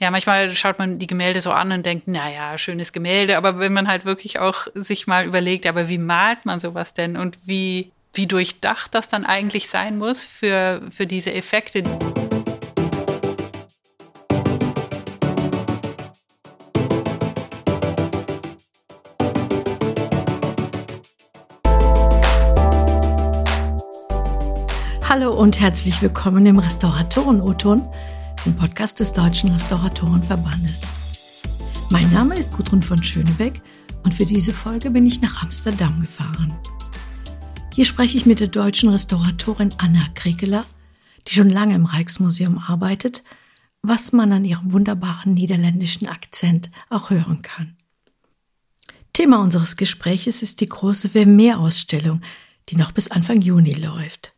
Ja, manchmal schaut man die Gemälde so an und denkt, na ja, schönes Gemälde, aber wenn man halt wirklich auch sich mal überlegt, aber wie malt man sowas denn und wie, wie durchdacht das dann eigentlich sein muss für, für diese Effekte. Hallo und herzlich willkommen im Restauratoren-O-Ton, dem Podcast des Deutschen Restauratorenverbandes. Mein Name ist Gudrun von Schönebeck und für diese Folge bin ich nach Amsterdam gefahren. Hier spreche ich mit der deutschen Restauratorin Anna Krekeler, die schon lange im Rijksmuseum arbeitet, was man an ihrem wunderbaren niederländischen Akzent auch hören kann. Thema unseres Gespräches ist die große Vermeer-Ausstellung, die noch bis Anfang Juni läuft.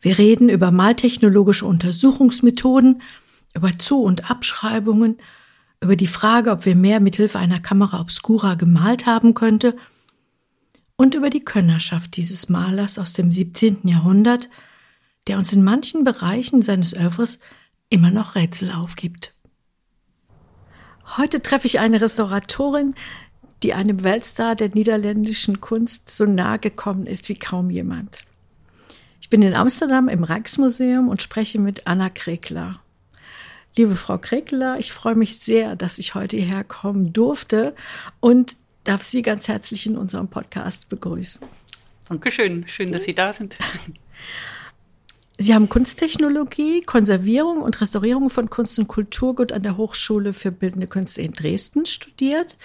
Wir reden über maltechnologische Untersuchungsmethoden, über Zu- und Abschreibungen, über die Frage, ob wir mehr mithilfe einer Kamera obscura gemalt haben könnte und über die Könnerschaft dieses Malers aus dem 17. Jahrhundert, der uns in manchen Bereichen seines Övres immer noch Rätsel aufgibt. Heute treffe ich eine Restauratorin, die einem Weltstar der niederländischen Kunst so nahe gekommen ist wie kaum jemand bin in Amsterdam im Rijksmuseum und spreche mit Anna Krekler. Liebe Frau Krekler, ich freue mich sehr, dass ich heute hierher kommen durfte und darf Sie ganz herzlich in unserem Podcast begrüßen. Dankeschön, schön, dass Sie da sind. Sie haben Kunsttechnologie, Konservierung und Restaurierung von Kunst und Kulturgut an der Hochschule für Bildende Künste in Dresden studiert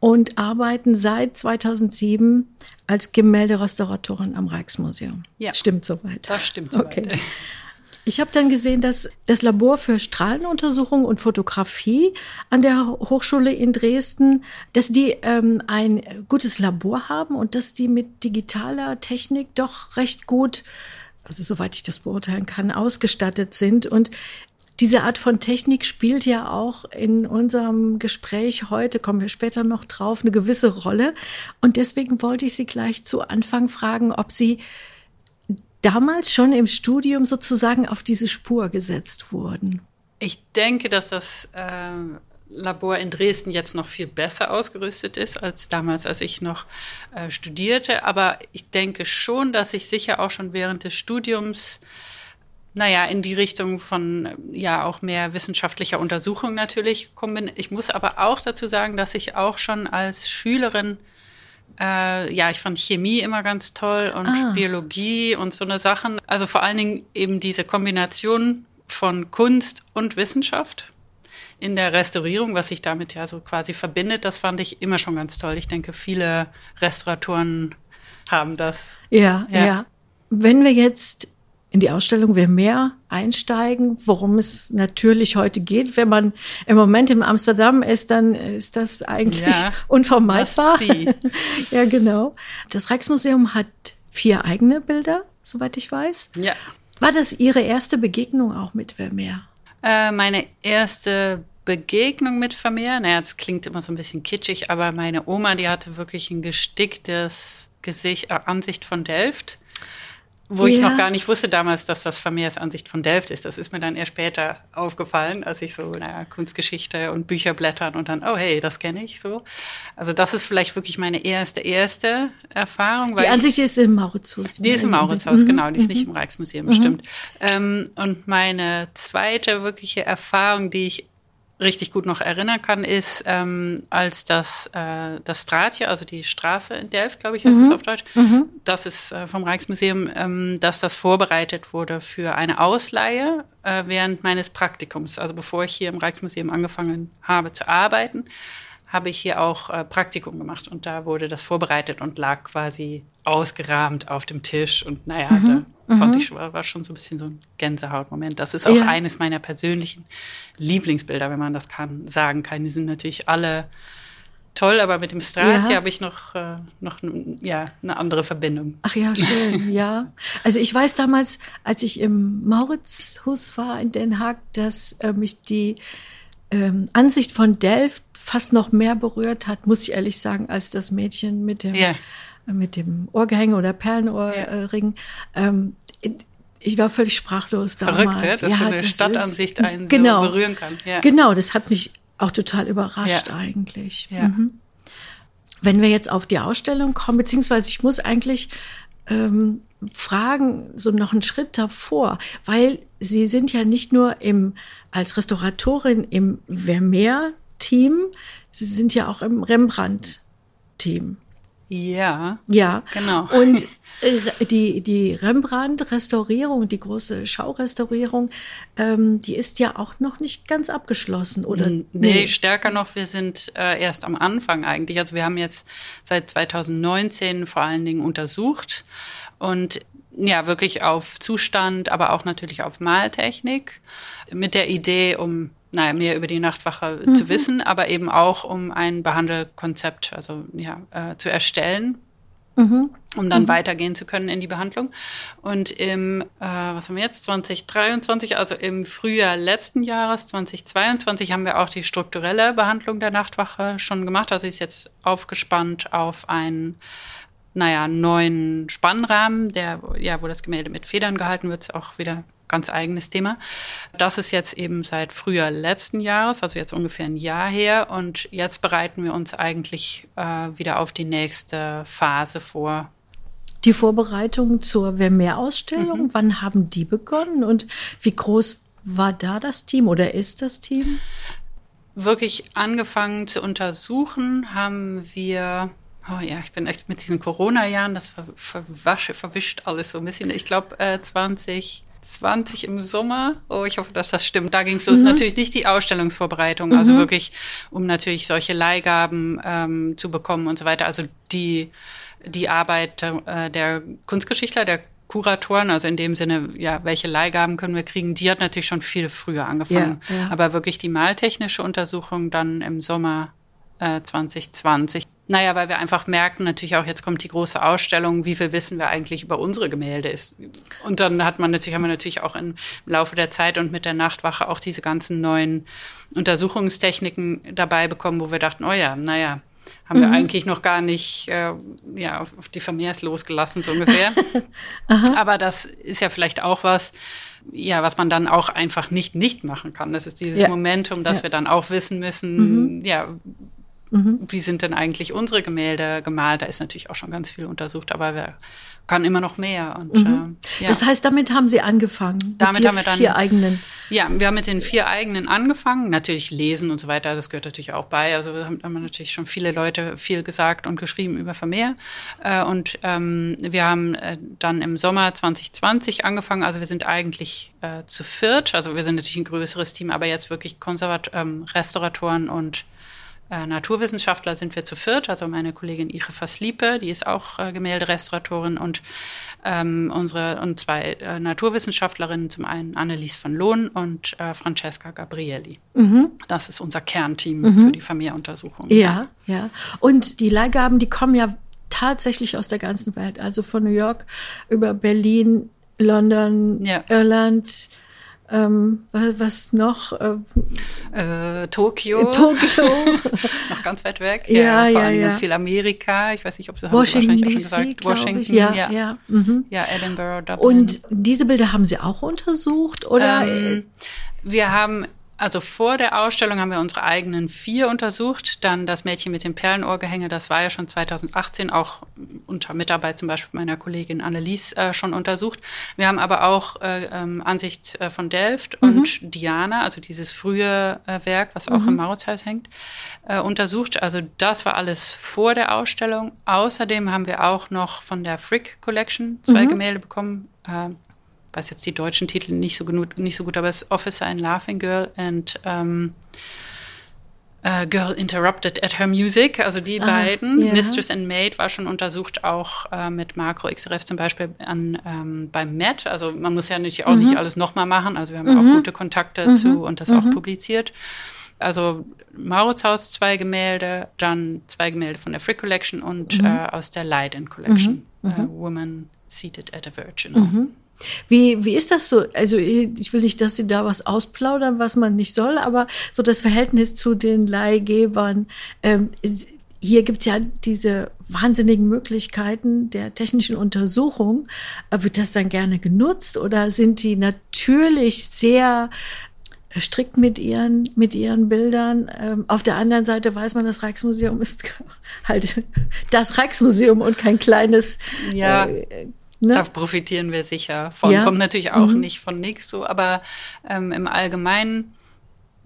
und arbeiten seit 2007 als Gemälderestauratorin am Rijksmuseum. Ja. Stimmt soweit. Das stimmt soweit. Okay. Ich habe dann gesehen, dass das Labor für Strahlenuntersuchung und Fotografie an der Hochschule in Dresden, dass die ähm, ein gutes Labor haben und dass die mit digitaler Technik doch recht gut, also soweit ich das beurteilen kann, ausgestattet sind. Und diese Art von Technik spielt ja auch in unserem Gespräch heute, kommen wir später noch drauf, eine gewisse Rolle. Und deswegen wollte ich Sie gleich zu Anfang fragen, ob Sie damals schon im Studium sozusagen auf diese Spur gesetzt wurden. Ich denke, dass das äh, Labor in Dresden jetzt noch viel besser ausgerüstet ist als damals, als ich noch äh, studierte. Aber ich denke schon, dass ich sicher auch schon während des Studiums naja, in die Richtung von ja auch mehr wissenschaftlicher Untersuchung natürlich kommen. Ich muss aber auch dazu sagen, dass ich auch schon als Schülerin äh, ja, ich fand Chemie immer ganz toll und ah. Biologie und so eine Sachen. Also vor allen Dingen eben diese Kombination von Kunst und Wissenschaft in der Restaurierung, was sich damit ja so quasi verbindet, das fand ich immer schon ganz toll. Ich denke, viele Restauratoren haben das. Ja, ja. ja. Wenn wir jetzt in die Ausstellung wir mehr einsteigen, worum es natürlich heute geht. Wenn man im Moment in Amsterdam ist, dann ist das eigentlich ja, unvermeidbar. ja, genau. Das Rijksmuseum hat vier eigene Bilder, soweit ich weiß. Ja. War das Ihre erste Begegnung auch mit Vermeer? Äh, meine erste Begegnung mit Vermeer, naja, das klingt immer so ein bisschen kitschig, aber meine Oma, die hatte wirklich ein gesticktes Gesicht, äh, Ansicht von Delft. Wo ja. ich noch gar nicht wusste damals, dass das Vermeersansicht von Delft ist. Das ist mir dann erst später aufgefallen, als ich so, naja, Kunstgeschichte und Bücher blättern und dann, oh hey, das kenne ich so. Also das ist vielleicht wirklich meine erste, erste Erfahrung. die Ansicht ist im Mauritshaus. Die ist im Mauritshaus, mhm. genau. Die ist nicht mhm. im Rijksmuseum, mhm. stimmt. Ähm, und meine zweite wirkliche Erfahrung, die ich richtig gut noch erinnern kann, ist, ähm, als das, äh, das Straatje, also die Straße in Delft, glaube ich, heißt es mhm. auf Deutsch, mhm. das ist äh, vom Rijksmuseum, ähm, dass das vorbereitet wurde für eine Ausleihe äh, während meines Praktikums. Also bevor ich hier im Rijksmuseum angefangen habe zu arbeiten, habe ich hier auch äh, Praktikum gemacht und da wurde das vorbereitet und lag quasi ausgerahmt auf dem Tisch und naja, mhm. da fand mhm. ich war, war schon so ein bisschen so ein Gänsehautmoment. Das ist auch ja. eines meiner persönlichen Lieblingsbilder, wenn man das kann, sagen kann. Die sind natürlich alle toll, aber mit dem Strati ja. habe ich noch, äh, noch ja, eine andere Verbindung. Ach ja, schön, ja. Also ich weiß damals, als ich im Mauritshuis war in Den Haag, dass äh, mich die ähm, Ansicht von Delft fast noch mehr berührt hat, muss ich ehrlich sagen, als das Mädchen mit dem, yeah. mit dem Ohrgehänge oder Perlenohrring. Yeah. Ähm, ich war völlig sprachlos damals. Verrückt, ja? dass ja, so eine das Stadtansicht einen genau, so berühren kann. Ja. Genau, das hat mich auch total überrascht ja. eigentlich. Mhm. Wenn wir jetzt auf die Ausstellung kommen, beziehungsweise ich muss eigentlich ähm, fragen, so noch einen Schritt davor, weil Sie sind ja nicht nur im, als Restauratorin im Vermeer-Team, Sie sind ja auch im Rembrandt-Team. Ja. Ja. Genau. Und äh, die, die Rembrandt-Restaurierung, die große Schaurestaurierung, ähm, die ist ja auch noch nicht ganz abgeschlossen, oder? Nee, nee. stärker noch, wir sind äh, erst am Anfang eigentlich. Also wir haben jetzt seit 2019 vor allen Dingen untersucht und ja, wirklich auf Zustand, aber auch natürlich auf Maltechnik mit der Idee, um naja, mehr über die Nachtwache mhm. zu wissen, aber eben auch um ein Behandelkonzept also, ja, äh, zu erstellen, mhm. um dann mhm. weitergehen zu können in die Behandlung. Und im, äh, was haben wir jetzt, 2023, also im Frühjahr letzten Jahres, 2022, haben wir auch die strukturelle Behandlung der Nachtwache schon gemacht. Also ist jetzt aufgespannt auf einen naja, neuen Spannrahmen, der, ja, wo das Gemälde mit Federn gehalten wird, ist auch wieder ganz eigenes Thema. Das ist jetzt eben seit Frühjahr letzten Jahres, also jetzt ungefähr ein Jahr her. Und jetzt bereiten wir uns eigentlich äh, wieder auf die nächste Phase vor. Die Vorbereitung zur Vermeer-Ausstellung, mhm. wann haben die begonnen und wie groß war da das Team oder ist das Team? Wirklich angefangen zu untersuchen haben wir Oh ja, ich bin echt mit diesen Corona-Jahren, das ver verwasche, verwischt alles so ein bisschen. Ich glaube, äh, 20, 20 im Sommer. Oh, ich hoffe, dass das stimmt. Da ging es los. Mhm. Natürlich nicht die Ausstellungsvorbereitung, also mhm. wirklich, um natürlich solche Leihgaben ähm, zu bekommen und so weiter. Also die, die Arbeit äh, der Kunstgeschichtler, der Kuratoren, also in dem Sinne, ja, welche Leihgaben können wir kriegen, die hat natürlich schon viel früher angefangen. Ja, ja. Aber wirklich die maltechnische Untersuchung dann im Sommer äh, 2020. Naja, weil wir einfach merken, natürlich auch jetzt kommt die große Ausstellung, wie viel wissen wir eigentlich über unsere Gemälde ist. Und dann hat man natürlich, haben wir natürlich auch im Laufe der Zeit und mit der Nachtwache auch diese ganzen neuen Untersuchungstechniken dabei bekommen, wo wir dachten, oh ja, naja, haben mhm. wir eigentlich noch gar nicht äh, ja, auf, auf die Vermehrs losgelassen, so ungefähr. Aber das ist ja vielleicht auch was, ja, was man dann auch einfach nicht nicht machen kann. Das ist dieses ja. Momentum, dass ja. wir dann auch wissen müssen, mhm. ja, Mhm. Wie sind denn eigentlich unsere Gemälde gemalt? Da ist natürlich auch schon ganz viel untersucht, aber wir kann immer noch mehr. Und, mhm. äh, ja. Das heißt, damit haben Sie angefangen? Damit haben wir dann vier eigenen. Ja, wir haben mit den vier eigenen angefangen. Natürlich lesen und so weiter, das gehört natürlich auch bei. Also haben, haben natürlich schon viele Leute viel gesagt und geschrieben über Vermeer. Äh, und ähm, wir haben äh, dann im Sommer 2020 angefangen. Also wir sind eigentlich äh, zu viert. Also wir sind natürlich ein größeres Team, aber jetzt wirklich Konservat ähm, Restauratoren und äh, Naturwissenschaftler sind wir zu viert, also meine Kollegin Ire Faslipe, die ist auch äh, Gemälderestauratorin und ähm, unsere und zwei äh, Naturwissenschaftlerinnen, zum einen Annelies von Lohn und äh, Francesca Gabrielli. Mhm. Das ist unser Kernteam mhm. für die Vermehruntersuchung. Ja, ja, ja. Und die Leihgaben, die kommen ja tatsächlich aus der ganzen Welt, also von New York über Berlin, London, ja. Irland, ähm, was noch? Äh, Tokio. Tokio. noch ganz weit weg. Ja, ja, vor allem ja. ganz viel Amerika. Ich weiß nicht, ob Sie Washington haben wahrscheinlich auch schon gesagt. Washington, ja, ja. Ja, mhm. ja Edinburgh, Dublin. Und diese Bilder haben Sie auch untersucht? Oder? Ähm, wir haben also vor der Ausstellung haben wir unsere eigenen vier untersucht. Dann das Mädchen mit dem Perlenohrgehänge, das war ja schon 2018 auch unter Mitarbeit zum Beispiel meiner Kollegin Annelies äh, schon untersucht. Wir haben aber auch äh, ähm, Ansicht äh, von Delft mhm. und Diana, also dieses frühe äh, Werk, was auch mhm. im Mauritshuis hängt, äh, untersucht. Also das war alles vor der Ausstellung. Außerdem haben wir auch noch von der Frick Collection zwei mhm. Gemälde bekommen äh, weiß jetzt die deutschen Titel nicht so, genug, nicht so gut, aber es ist Officer and Laughing Girl and um, uh, Girl Interrupted at Her Music, also die ah, beiden. Yeah. Mistress and Maid war schon untersucht, auch äh, mit Makro XRF zum Beispiel an, ähm, beim Met. Also man muss ja nicht, auch mhm. nicht alles nochmal machen. Also wir haben mhm. auch gute Kontakte mhm. zu und das auch mhm. publiziert. Also Mauritshaus zwei Gemälde, dann zwei Gemälde von der Frick Collection und mhm. äh, aus der Leiden Collection, uh, Woman Seated at a Virginal. Wie, wie ist das so? Also ich will nicht, dass Sie da was ausplaudern, was man nicht soll, aber so das Verhältnis zu den Leihgebern. Ähm, hier gibt es ja diese wahnsinnigen Möglichkeiten der technischen Untersuchung. Äh, wird das dann gerne genutzt oder sind die natürlich sehr strikt mit ihren, mit ihren Bildern. Ähm, auf der anderen Seite weiß man, das Rijksmuseum ist halt das Rijksmuseum und kein kleines. Ja. Äh, ne? Da profitieren wir sicher von. Ja. Kommt natürlich auch mhm. nicht von nichts so, aber ähm, im Allgemeinen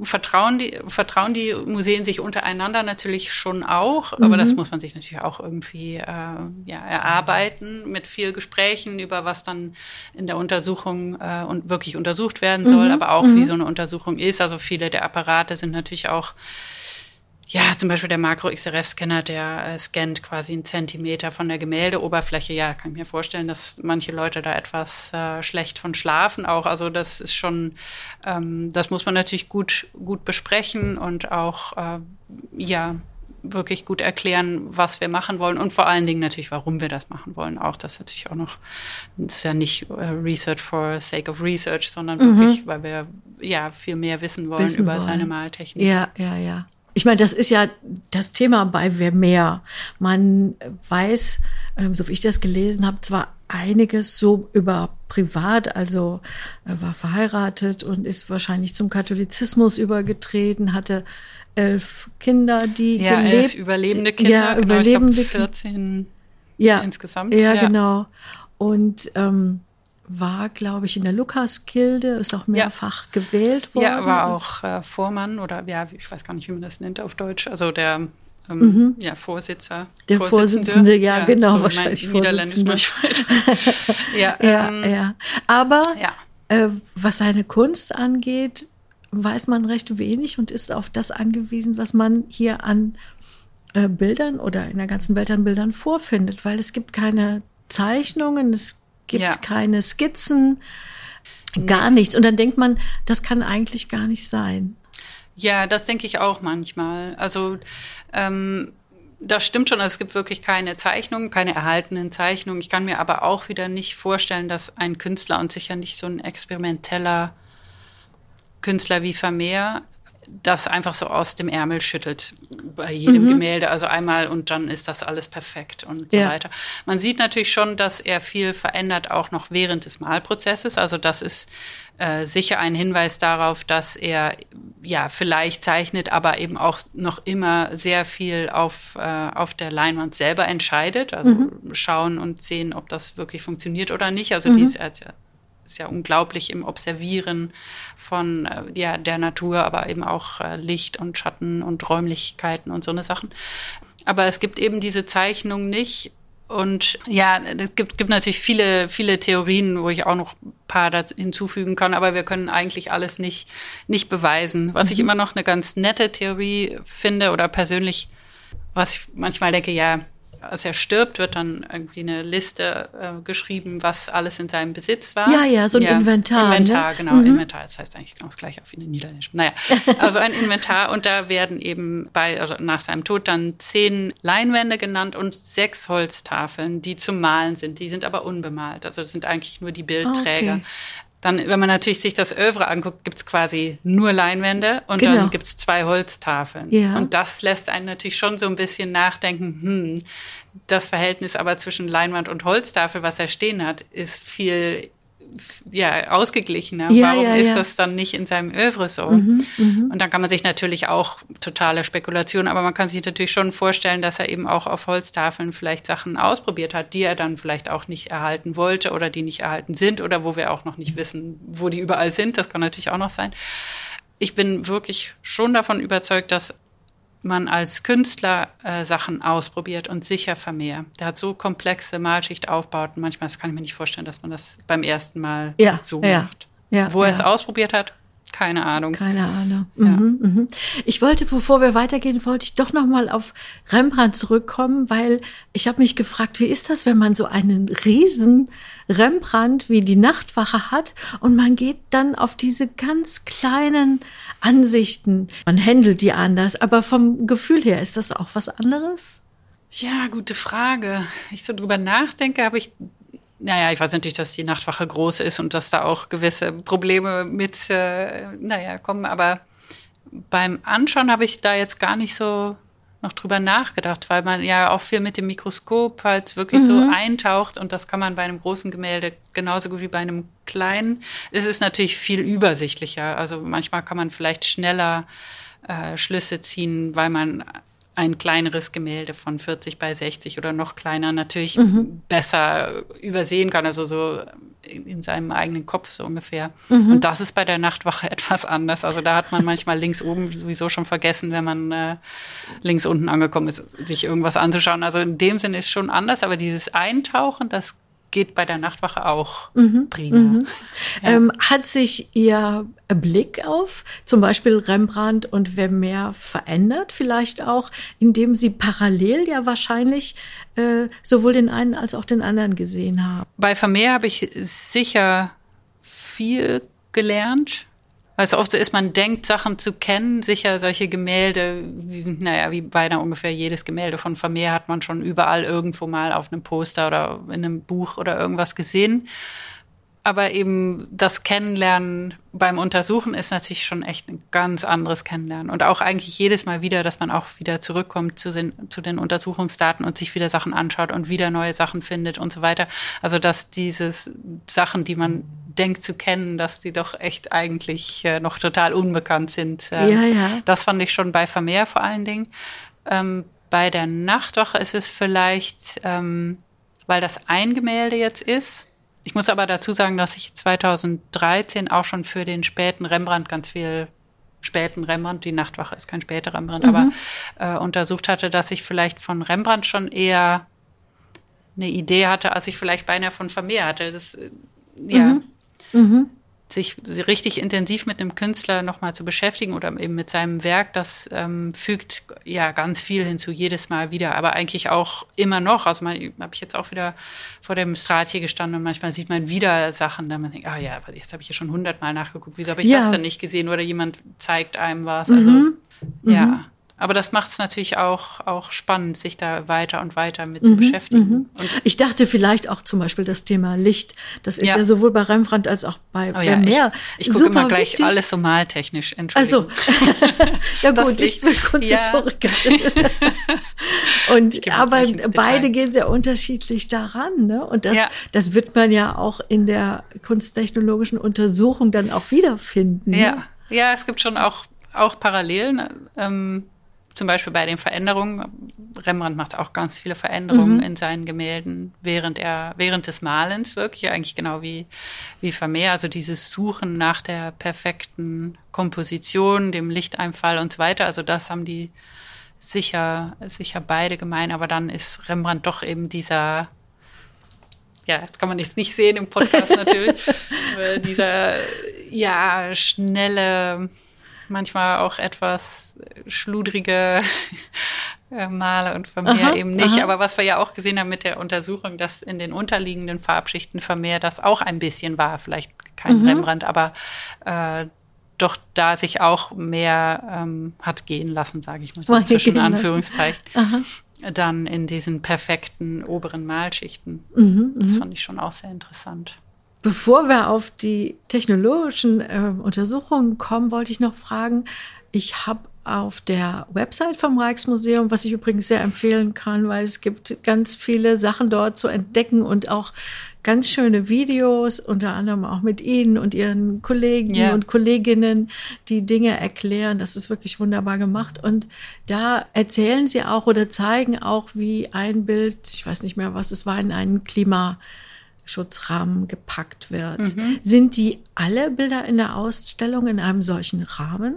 vertrauen die, vertrauen die Museen sich untereinander natürlich schon auch, aber mhm. das muss man sich natürlich auch irgendwie äh, ja, erarbeiten mit viel Gesprächen über was dann in der Untersuchung äh, und wirklich untersucht werden soll, mhm. aber auch mhm. wie so eine Untersuchung ist. Also viele der Apparate sind natürlich auch ja, zum Beispiel der Makro-XRF-Scanner, der äh, scannt quasi einen Zentimeter von der Gemäldeoberfläche. Ja, kann ich mir vorstellen, dass manche Leute da etwas äh, schlecht von schlafen auch. Also das ist schon, ähm, das muss man natürlich gut, gut besprechen und auch, äh, ja, wirklich gut erklären, was wir machen wollen und vor allen Dingen natürlich, warum wir das machen wollen. Auch das ist natürlich auch noch, das ist ja nicht äh, Research for sake of research, sondern mhm. wirklich, weil wir ja viel mehr wissen wollen wissen über wollen. seine Maltechnik. Ja, ja, ja. Ich meine, das ist ja das Thema bei Wer mehr. Man weiß, ähm, so wie ich das gelesen habe, zwar einiges so über privat, also er war verheiratet und ist wahrscheinlich zum Katholizismus übergetreten, hatte elf Kinder, die ja, gelebt, elf überlebende Kinder, ja, genau, überlebende ich glaub, 14 ja, insgesamt. Ja, ja, genau. Und ähm, war, glaube ich, in der Lukas-Gilde, ist auch mehrfach ja. gewählt worden. Ja, war auch äh, Vormann oder ja, ich weiß gar nicht, wie man das nennt auf Deutsch. Also der ähm, mhm. ja, Vorsitzer. Der Vorsitzende, Vorsitzende ja, ja, genau, so wahrscheinlich Vorsitzende. ja, ja, ähm, ja. Aber ja. Äh, was seine Kunst angeht, weiß man recht wenig und ist auf das angewiesen, was man hier an äh, Bildern oder in der ganzen Welt an Bildern vorfindet, weil es gibt keine Zeichnungen, es gibt ja. keine Skizzen, gar nichts. Und dann denkt man, das kann eigentlich gar nicht sein. Ja, das denke ich auch manchmal. Also ähm, das stimmt schon, also es gibt wirklich keine Zeichnungen, keine erhaltenen Zeichnungen. Ich kann mir aber auch wieder nicht vorstellen, dass ein Künstler und sicher nicht so ein experimenteller Künstler wie Vermeer das einfach so aus dem Ärmel schüttelt bei jedem mhm. Gemälde. Also einmal und dann ist das alles perfekt und so ja. weiter. Man sieht natürlich schon, dass er viel verändert, auch noch während des Malprozesses. Also das ist äh, sicher ein Hinweis darauf, dass er ja vielleicht zeichnet, aber eben auch noch immer sehr viel auf, äh, auf der Leinwand selber entscheidet. Also mhm. schauen und sehen, ob das wirklich funktioniert oder nicht. Also mhm. die ist ja ist ja unglaublich im Observieren von äh, ja, der Natur, aber eben auch äh, Licht und Schatten und Räumlichkeiten und so eine Sachen. Aber es gibt eben diese Zeichnung nicht. Und ja, es gibt, gibt natürlich viele, viele Theorien, wo ich auch noch ein paar hinzufügen kann, aber wir können eigentlich alles nicht, nicht beweisen. Was mhm. ich immer noch eine ganz nette Theorie finde oder persönlich, was ich manchmal denke, ja, als er stirbt, wird dann irgendwie eine Liste äh, geschrieben, was alles in seinem Besitz war. Ja, ja, so ein ja, Inventar. Inventar, ne? genau, mhm. Inventar. Das heißt eigentlich genau das gleiche auf in Niederländisch. Naja, also ein Inventar und da werden eben bei, also nach seinem Tod dann zehn Leinwände genannt und sechs Holztafeln, die zum Malen sind. Die sind aber unbemalt. Also das sind eigentlich nur die Bildträger. Okay. Dann, wenn man natürlich sich das Övre anguckt, gibt es quasi nur Leinwände und genau. dann gibt es zwei Holztafeln. Ja. Und das lässt einen natürlich schon so ein bisschen nachdenken, hm, das Verhältnis aber zwischen Leinwand und Holztafel, was er stehen hat, ist viel ja, ausgeglichener. Ja, Warum ja, ist ja. das dann nicht in seinem Övre so? Mhm, mhm, und dann kann man sich natürlich auch totale Spekulation, aber man kann sich natürlich schon vorstellen, dass er eben auch auf Holztafeln vielleicht Sachen ausprobiert hat, die er dann vielleicht auch nicht erhalten wollte oder die nicht erhalten sind oder wo wir auch noch nicht wissen, wo die überall sind. Das kann natürlich auch noch sein. Ich bin wirklich schon davon überzeugt, dass man als Künstler äh, Sachen ausprobiert und sicher vermehrt. Der hat so komplexe Malschichtaufbauten. Manchmal das kann ich mir nicht vorstellen, dass man das beim ersten Mal ja, so ja, macht. Ja, Wo er es ausprobiert hat, keine Ahnung. Keine Ahnung. Mhm, mhm. Ich wollte, bevor wir weitergehen, wollte ich doch noch mal auf Rembrandt zurückkommen, weil ich habe mich gefragt, wie ist das, wenn man so einen riesen Rembrandt wie die Nachtwache hat und man geht dann auf diese ganz kleinen Ansichten. Man händelt die anders, aber vom Gefühl her ist das auch was anderes? Ja, gute Frage. Ich so drüber nachdenke, habe ich naja, ich weiß natürlich, dass die Nachtwache groß ist und dass da auch gewisse Probleme mit, äh, naja, kommen, aber beim Anschauen habe ich da jetzt gar nicht so noch drüber nachgedacht, weil man ja auch viel mit dem Mikroskop halt wirklich mhm. so eintaucht und das kann man bei einem großen Gemälde genauso gut wie bei einem kleinen. Es ist natürlich viel übersichtlicher. Also manchmal kann man vielleicht schneller äh, Schlüsse ziehen, weil man ein kleineres Gemälde von 40 bei 60 oder noch kleiner natürlich mhm. besser übersehen kann, also so in, in, seinem eigenen Kopf so ungefähr. Mhm. Und das ist bei der Nachtwache etwas anders. Also da hat man manchmal links oben sowieso schon vergessen, wenn man äh, links unten angekommen ist, sich irgendwas anzuschauen. Also in dem Sinne ist schon anders, aber dieses Eintauchen, das geht bei der Nachtwache auch mhm. prima. Mhm. Ja. Ähm, hat sich Ihr Blick auf zum Beispiel Rembrandt und Vermeer verändert? Vielleicht auch, indem Sie parallel ja wahrscheinlich äh, sowohl den einen als auch den anderen gesehen haben. Bei Vermeer habe ich sicher viel gelernt weil es oft so ist, man denkt, Sachen zu kennen. Sicher solche Gemälde, wie, naja, wie beinahe ungefähr jedes Gemälde von Vermeer hat man schon überall irgendwo mal auf einem Poster oder in einem Buch oder irgendwas gesehen. Aber eben das Kennenlernen beim Untersuchen ist natürlich schon echt ein ganz anderes Kennenlernen. Und auch eigentlich jedes Mal wieder, dass man auch wieder zurückkommt zu den, zu den Untersuchungsdaten und sich wieder Sachen anschaut und wieder neue Sachen findet und so weiter. Also dass dieses Sachen, die man denkt zu kennen, dass die doch echt eigentlich äh, noch total unbekannt sind. Ähm, ja, ja. Das fand ich schon bei Vermeer vor allen Dingen. Ähm, bei der Nachtwache ist es vielleicht, ähm, weil das ein Gemälde jetzt ist. Ich muss aber dazu sagen, dass ich 2013 auch schon für den späten Rembrandt ganz viel späten Rembrandt, die Nachtwache ist kein später Rembrandt, mhm. aber äh, untersucht hatte, dass ich vielleicht von Rembrandt schon eher eine Idee hatte, als ich vielleicht beinahe von Vermeer hatte. Das, äh, ja, mhm. Mhm. Sich richtig intensiv mit einem Künstler nochmal zu beschäftigen oder eben mit seinem Werk, das ähm, fügt ja ganz viel hinzu, jedes Mal wieder, aber eigentlich auch immer noch. Also habe ich jetzt auch wieder vor dem Strat hier gestanden und manchmal sieht man wieder Sachen, da man denkt, ah ja, aber jetzt habe ich ja schon hundertmal nachgeguckt, wieso habe ich ja. das denn nicht gesehen? Oder jemand zeigt einem was. Also mhm. ja. Aber das macht es natürlich auch, auch spannend, sich da weiter und weiter mit zu mhm, beschäftigen. Mhm. ich dachte vielleicht auch zum Beispiel das Thema Licht. Das ist ja, ja sowohl bei Rembrandt als auch bei oh, Vermeer. Ja, ich, ich gucke immer gleich wichtig. alles so maltechnisch. Also, ja gut, das ich bin Kunsthistoriker. Ja. und aber beide gehen sehr unterschiedlich daran. Ne? Und das, das wird man ja auch in der kunsttechnologischen Untersuchung dann auch wiederfinden. Ja, ne? ja es gibt schon auch, auch Parallelen. Ähm, zum Beispiel bei den Veränderungen. Rembrandt macht auch ganz viele Veränderungen mhm. in seinen Gemälden während er, während des Malens wirklich, eigentlich genau wie, wie Vermeer. Also dieses Suchen nach der perfekten Komposition, dem Lichteinfall und so weiter. Also das haben die sicher, sicher beide gemein. Aber dann ist Rembrandt doch eben dieser ja, das kann man jetzt nicht sehen im Podcast natürlich, dieser ja schnelle, manchmal auch etwas schludrige äh, Male und Vermeer aha, eben nicht. Aha. Aber was wir ja auch gesehen haben mit der Untersuchung, dass in den unterliegenden Farbschichten Vermeer das auch ein bisschen war. Vielleicht kein mhm. Rembrandt, aber äh, doch da sich auch mehr ähm, hat gehen lassen, sage ich mal so zwischen Anführungszeichen. Dann in diesen perfekten oberen Malschichten. Mhm, das mhm. fand ich schon auch sehr interessant. Bevor wir auf die technologischen äh, Untersuchungen kommen, wollte ich noch fragen, ich habe auf der Website vom Rijksmuseum, was ich übrigens sehr empfehlen kann, weil es gibt ganz viele Sachen dort zu entdecken und auch ganz schöne Videos, unter anderem auch mit Ihnen und Ihren Kollegen yeah. und Kolleginnen, die Dinge erklären. Das ist wirklich wunderbar gemacht. Und da erzählen Sie auch oder zeigen auch, wie ein Bild, ich weiß nicht mehr, was es war, in einen Klima Schutzrahmen gepackt wird. Mhm. Sind die alle Bilder in der Ausstellung in einem solchen Rahmen?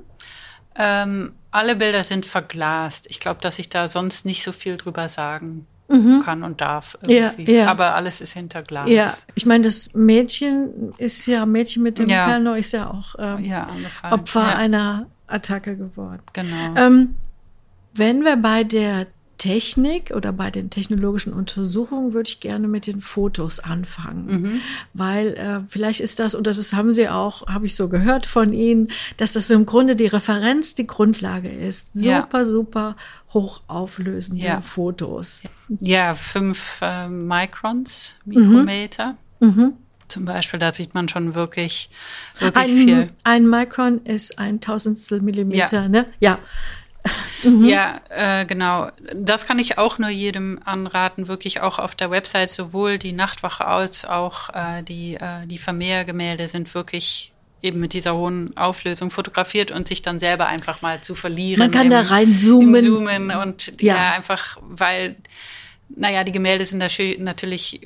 Ähm, alle Bilder sind verglast. Ich glaube, dass ich da sonst nicht so viel drüber sagen mhm. kann und darf. Irgendwie. Ja, ja. Aber alles ist hinter Glas. Ja, ich meine, das Mädchen ist ja, Mädchen mit dem ja. Perno ist ja auch ähm, ja, Opfer einer Attacke geworden. Genau. Ähm, wenn wir bei der Technik oder bei den technologischen Untersuchungen würde ich gerne mit den Fotos anfangen, mhm. weil äh, vielleicht ist das, oder das haben Sie auch, habe ich so gehört von Ihnen, dass das im Grunde die Referenz, die Grundlage ist. Super, ja. super hochauflösende ja. Fotos. Ja, fünf äh, Microns, Mikrometer. Mhm. Mhm. Zum Beispiel, da sieht man schon wirklich, wirklich ein, viel. Ein Micron ist ein Tausendstel Millimeter, ja. ne? Ja Mhm. Ja, äh, genau. Das kann ich auch nur jedem anraten, wirklich auch auf der Website sowohl die Nachtwache als auch äh, die, äh, die Vermehrgemälde sind wirklich eben mit dieser hohen Auflösung fotografiert und sich dann selber einfach mal zu verlieren. Man kann im, da reinzoomen. Zoomen und ja. ja, einfach, weil, naja, die Gemälde sind natürlich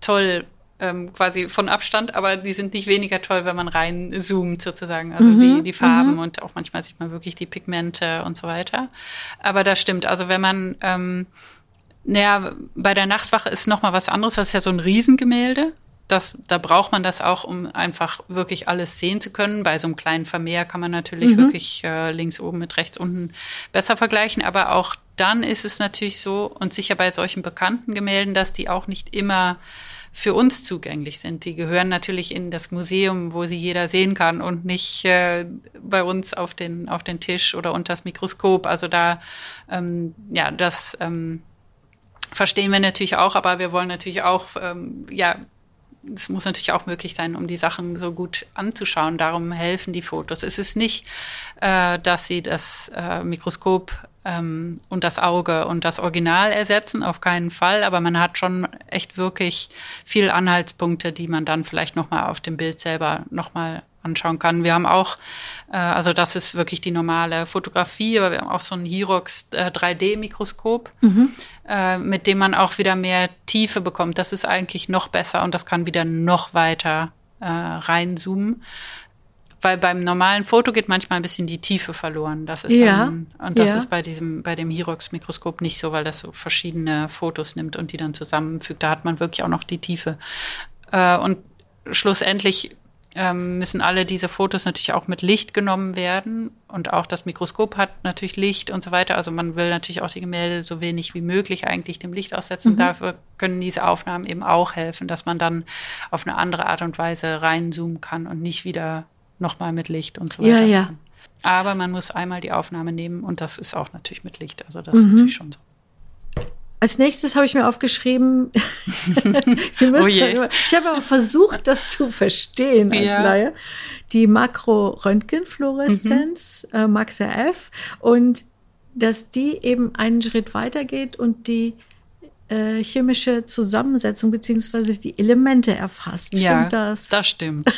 toll ähm, quasi von Abstand, aber die sind nicht weniger toll, wenn man reinzoomt sozusagen. Also mhm. die, die Farben mhm. und auch manchmal sieht man wirklich die Pigmente und so weiter. Aber das stimmt. Also wenn man ähm, naja, bei der Nachtwache ist noch mal was anderes. Das ist ja so ein Riesengemälde. Das, da braucht man das auch, um einfach wirklich alles sehen zu können. Bei so einem kleinen Vermehr kann man natürlich mhm. wirklich äh, links oben mit rechts unten besser vergleichen. Aber auch dann ist es natürlich so, und sicher bei solchen bekannten Gemälden, dass die auch nicht immer für uns zugänglich sind. Die gehören natürlich in das Museum, wo sie jeder sehen kann und nicht äh, bei uns auf den, auf den Tisch oder unter das Mikroskop. Also da, ähm, ja, das ähm, verstehen wir natürlich auch, aber wir wollen natürlich auch, ähm, ja, es muss natürlich auch möglich sein, um die Sachen so gut anzuschauen. Darum helfen die Fotos. Es ist nicht, äh, dass sie das äh, Mikroskop ähm, und das Auge und das Original ersetzen, auf keinen Fall. Aber man hat schon echt wirklich viel Anhaltspunkte, die man dann vielleicht nochmal auf dem Bild selber nochmal anschauen kann. Wir haben auch, äh, also das ist wirklich die normale Fotografie, aber wir haben auch so ein Hirox äh, 3D-Mikroskop, mhm. äh, mit dem man auch wieder mehr Tiefe bekommt. Das ist eigentlich noch besser und das kann wieder noch weiter äh, reinzoomen weil beim normalen Foto geht manchmal ein bisschen die Tiefe verloren. Das ist ja. dann, und das ja. ist bei diesem, bei dem Hirox-Mikroskop nicht so, weil das so verschiedene Fotos nimmt und die dann zusammenfügt. Da hat man wirklich auch noch die Tiefe. Äh, und schlussendlich ähm, müssen alle diese Fotos natürlich auch mit Licht genommen werden. Und auch das Mikroskop hat natürlich Licht und so weiter. Also man will natürlich auch die Gemälde so wenig wie möglich eigentlich dem Licht aussetzen. Mhm. Dafür können diese Aufnahmen eben auch helfen, dass man dann auf eine andere Art und Weise reinzoomen kann und nicht wieder nochmal mit Licht und so weiter. Ja, ja. Aber man muss einmal die Aufnahme nehmen und das ist auch natürlich mit Licht. Also das mhm. ist natürlich schon so. Als nächstes habe ich mir aufgeschrieben, Sie müssen, oh ich habe aber versucht, das zu verstehen als ja. Laie, die Makroröntgenfluoreszenz, mhm. äh, MAXRF, und dass die eben einen Schritt weitergeht und die äh, chemische Zusammensetzung beziehungsweise die Elemente erfasst. Stimmt ja, das? Das stimmt.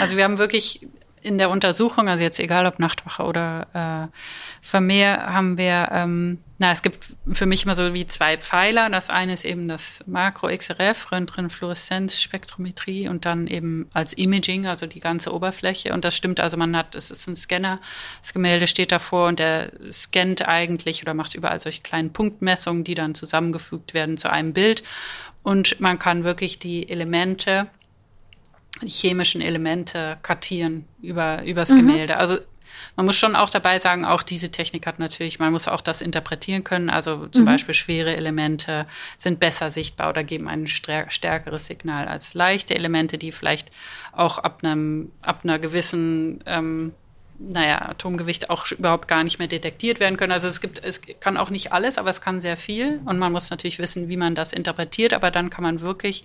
Also wir haben wirklich in der Untersuchung, also jetzt egal ob Nachtwache oder äh, Vermehr, haben wir, ähm, na, es gibt für mich immer so wie zwei Pfeiler. Das eine ist eben das Makro-XRF, Röntgenfluoreszenz-Spektrometrie und dann eben als Imaging, also die ganze Oberfläche. Und das stimmt, also man hat, es ist ein Scanner, das Gemälde steht davor und der scannt eigentlich oder macht überall solche kleinen Punktmessungen, die dann zusammengefügt werden zu einem Bild. Und man kann wirklich die Elemente die chemischen Elemente kartieren über übers mhm. Gemälde. Also man muss schon auch dabei sagen, auch diese Technik hat natürlich, man muss auch das interpretieren können. Also zum mhm. Beispiel schwere Elemente sind besser sichtbar oder geben ein stärkeres Signal als leichte Elemente, die vielleicht auch ab einem ab einer gewissen ähm, naja, Atomgewicht auch überhaupt gar nicht mehr detektiert werden können. Also es gibt, es kann auch nicht alles, aber es kann sehr viel. Und man muss natürlich wissen, wie man das interpretiert. Aber dann kann man wirklich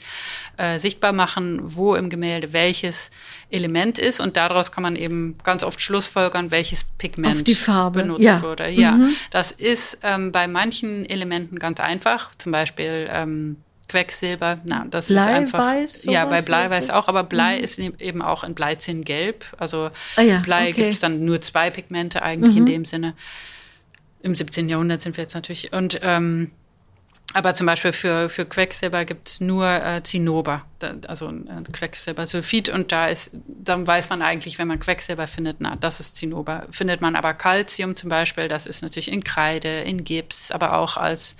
äh, sichtbar machen, wo im Gemälde welches Element ist. Und daraus kann man eben ganz oft schlussfolgern, welches Pigment Auf die Farbe. benutzt ja. wurde. Ja, mhm. das ist ähm, bei manchen Elementen ganz einfach. Zum Beispiel ähm, Quecksilber, na, das Blei, ist einfach. Weiß, ja, bei Bleiweiß auch, aber Blei mhm. ist eben auch in Bleizinn gelb. Also ah, ja, Blei okay. gibt es dann nur zwei Pigmente eigentlich mhm. in dem Sinne. Im 17. Jahrhundert sind wir jetzt natürlich. Und ähm, aber zum Beispiel für, für Quecksilber gibt es nur äh, Zinnober, da, also äh, Quecksilbersulfid. Und da ist, dann weiß man eigentlich, wenn man Quecksilber findet, na, das ist Zinnober. Findet man aber Calcium zum Beispiel, das ist natürlich in Kreide, in Gips, aber auch als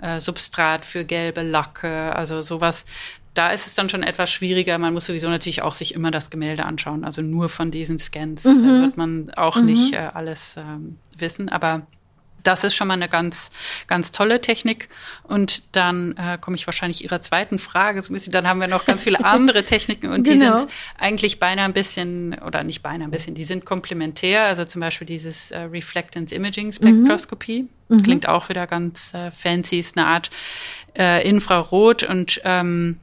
äh, Substrat für gelbe Lacke, also sowas. Da ist es dann schon etwas schwieriger. Man muss sowieso natürlich auch sich immer das Gemälde anschauen. Also nur von diesen Scans mhm. wird man auch mhm. nicht äh, alles ähm, wissen. Aber das ist schon mal eine ganz, ganz tolle Technik. Und dann äh, komme ich wahrscheinlich Ihrer zweiten Frage so ein bisschen. Dann haben wir noch ganz viele andere Techniken und genau. die sind eigentlich beinahe ein bisschen, oder nicht beinahe ein bisschen, die sind komplementär. Also zum Beispiel dieses äh, Reflectance Imaging Spektroskopie. Mhm. Klingt auch wieder ganz äh, fancy, ist eine Art äh, Infrarot und ähm,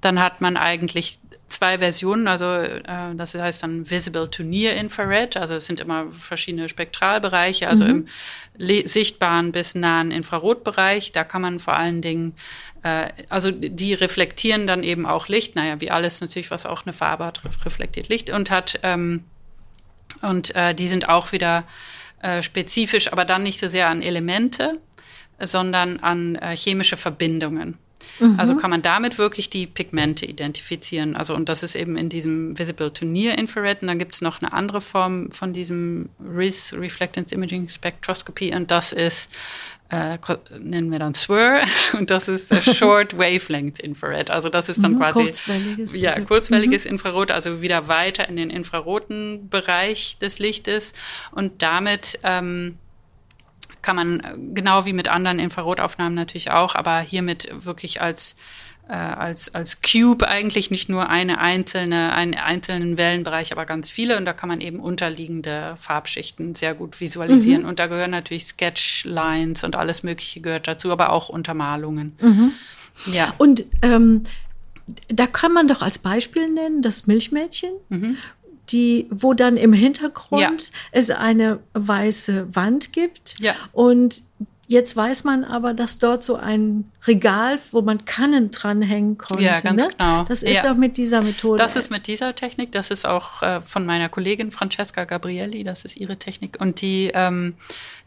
dann hat man eigentlich zwei Versionen, also äh, das heißt dann Visible to Near Infrared, also es sind immer verschiedene Spektralbereiche, also mhm. im sichtbaren bis nahen Infrarotbereich, da kann man vor allen Dingen, äh, also die reflektieren dann eben auch Licht, naja, wie alles natürlich, was auch eine Farbe hat, reflektiert Licht und hat, ähm, und äh, die sind auch wieder äh, spezifisch, aber dann nicht so sehr an Elemente, sondern an äh, chemische Verbindungen. Mhm. Also kann man damit wirklich die Pigmente identifizieren. Also und das ist eben in diesem Visible to Near Infrared. Und dann gibt es noch eine andere Form von diesem RIS, Reflectance Imaging Spectroscopy. Und das ist äh, nennen wir dann SWIR und das ist äh, Short Wavelength Infrared. Also das ist dann mhm, quasi kurzwelliges, ja kurzwelliges mhm. Infrarot, also wieder weiter in den infraroten Bereich des Lichtes und damit ähm, kann man äh, genau wie mit anderen Infrarotaufnahmen natürlich auch, aber hiermit wirklich als äh, als, als Cube eigentlich nicht nur eine einzelne, einen einzelnen Wellenbereich, aber ganz viele. Und da kann man eben unterliegende Farbschichten sehr gut visualisieren. Mhm. Und da gehören natürlich Sketchlines und alles Mögliche gehört dazu, aber auch Untermalungen. Mhm. Ja. Und ähm, da kann man doch als Beispiel nennen das Milchmädchen, mhm die, wo dann im Hintergrund ja. es eine weiße Wand gibt ja. und Jetzt weiß man aber, dass dort so ein Regal, wo man Kannen dranhängen konnte. Ja, ganz ne? genau. Das ist ja. auch mit dieser Methode. Das ist mit dieser Technik. Das ist auch äh, von meiner Kollegin Francesca Gabrielli. Das ist ihre Technik. Und die, ähm,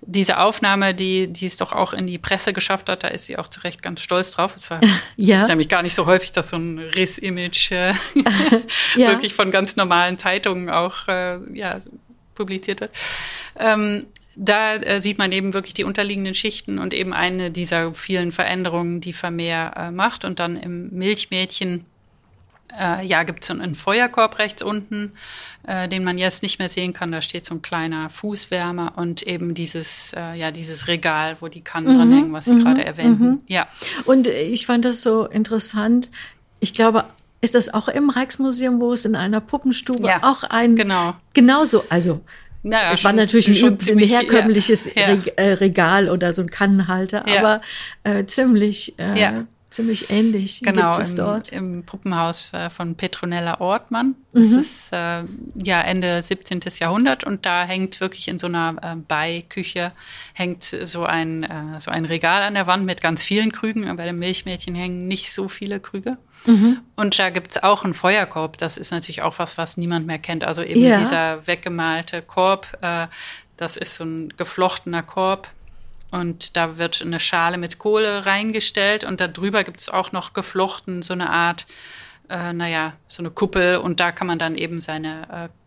diese Aufnahme, die, die es doch auch in die Presse geschafft hat, da ist sie auch zu Recht ganz stolz drauf. Es war ja. nämlich gar nicht so häufig, dass so ein Riss-Image äh, ja. wirklich von ganz normalen Zeitungen auch äh, ja, publiziert wird. Ähm, da äh, sieht man eben wirklich die unterliegenden Schichten und eben eine dieser vielen Veränderungen, die Vermehr äh, macht. Und dann im Milchmädchen, äh, ja, gibt es so einen Feuerkorb rechts unten, äh, den man jetzt nicht mehr sehen kann. Da steht so ein kleiner Fußwärmer und eben dieses, äh, ja, dieses Regal, wo die Kannen mhm, dranhängen, was Sie mhm, gerade erwähnten. Mhm. Ja. Und ich fand das so interessant. Ich glaube, ist das auch im Rijksmuseum, wo es in einer Puppenstube ja, auch ein genau. genauso, also naja, es war natürlich ein, ein herkömmliches ja, ja. Äh, Regal oder so ein Kannenhalter, ja. aber äh, ziemlich, äh, ziemlich ähnlich genau, gibt es dort. Im, im Puppenhaus äh, von Petronella Ortmann. Das mhm. ist äh, ja Ende 17. Jahrhundert und da hängt wirklich in so einer äh, Beiküche hängt so ein, äh, so ein Regal an der Wand mit ganz vielen Krügen. Bei dem Milchmädchen hängen nicht so viele Krüge. Mhm. Und da gibt es auch einen Feuerkorb. Das ist natürlich auch was, was niemand mehr kennt. Also eben ja. dieser weggemalte Korb. Äh, das ist so ein geflochtener Korb. Und da wird eine Schale mit Kohle reingestellt und darüber gibt es auch noch geflochten so eine Art, äh, naja, so eine Kuppel. Und da kann man dann eben seine äh,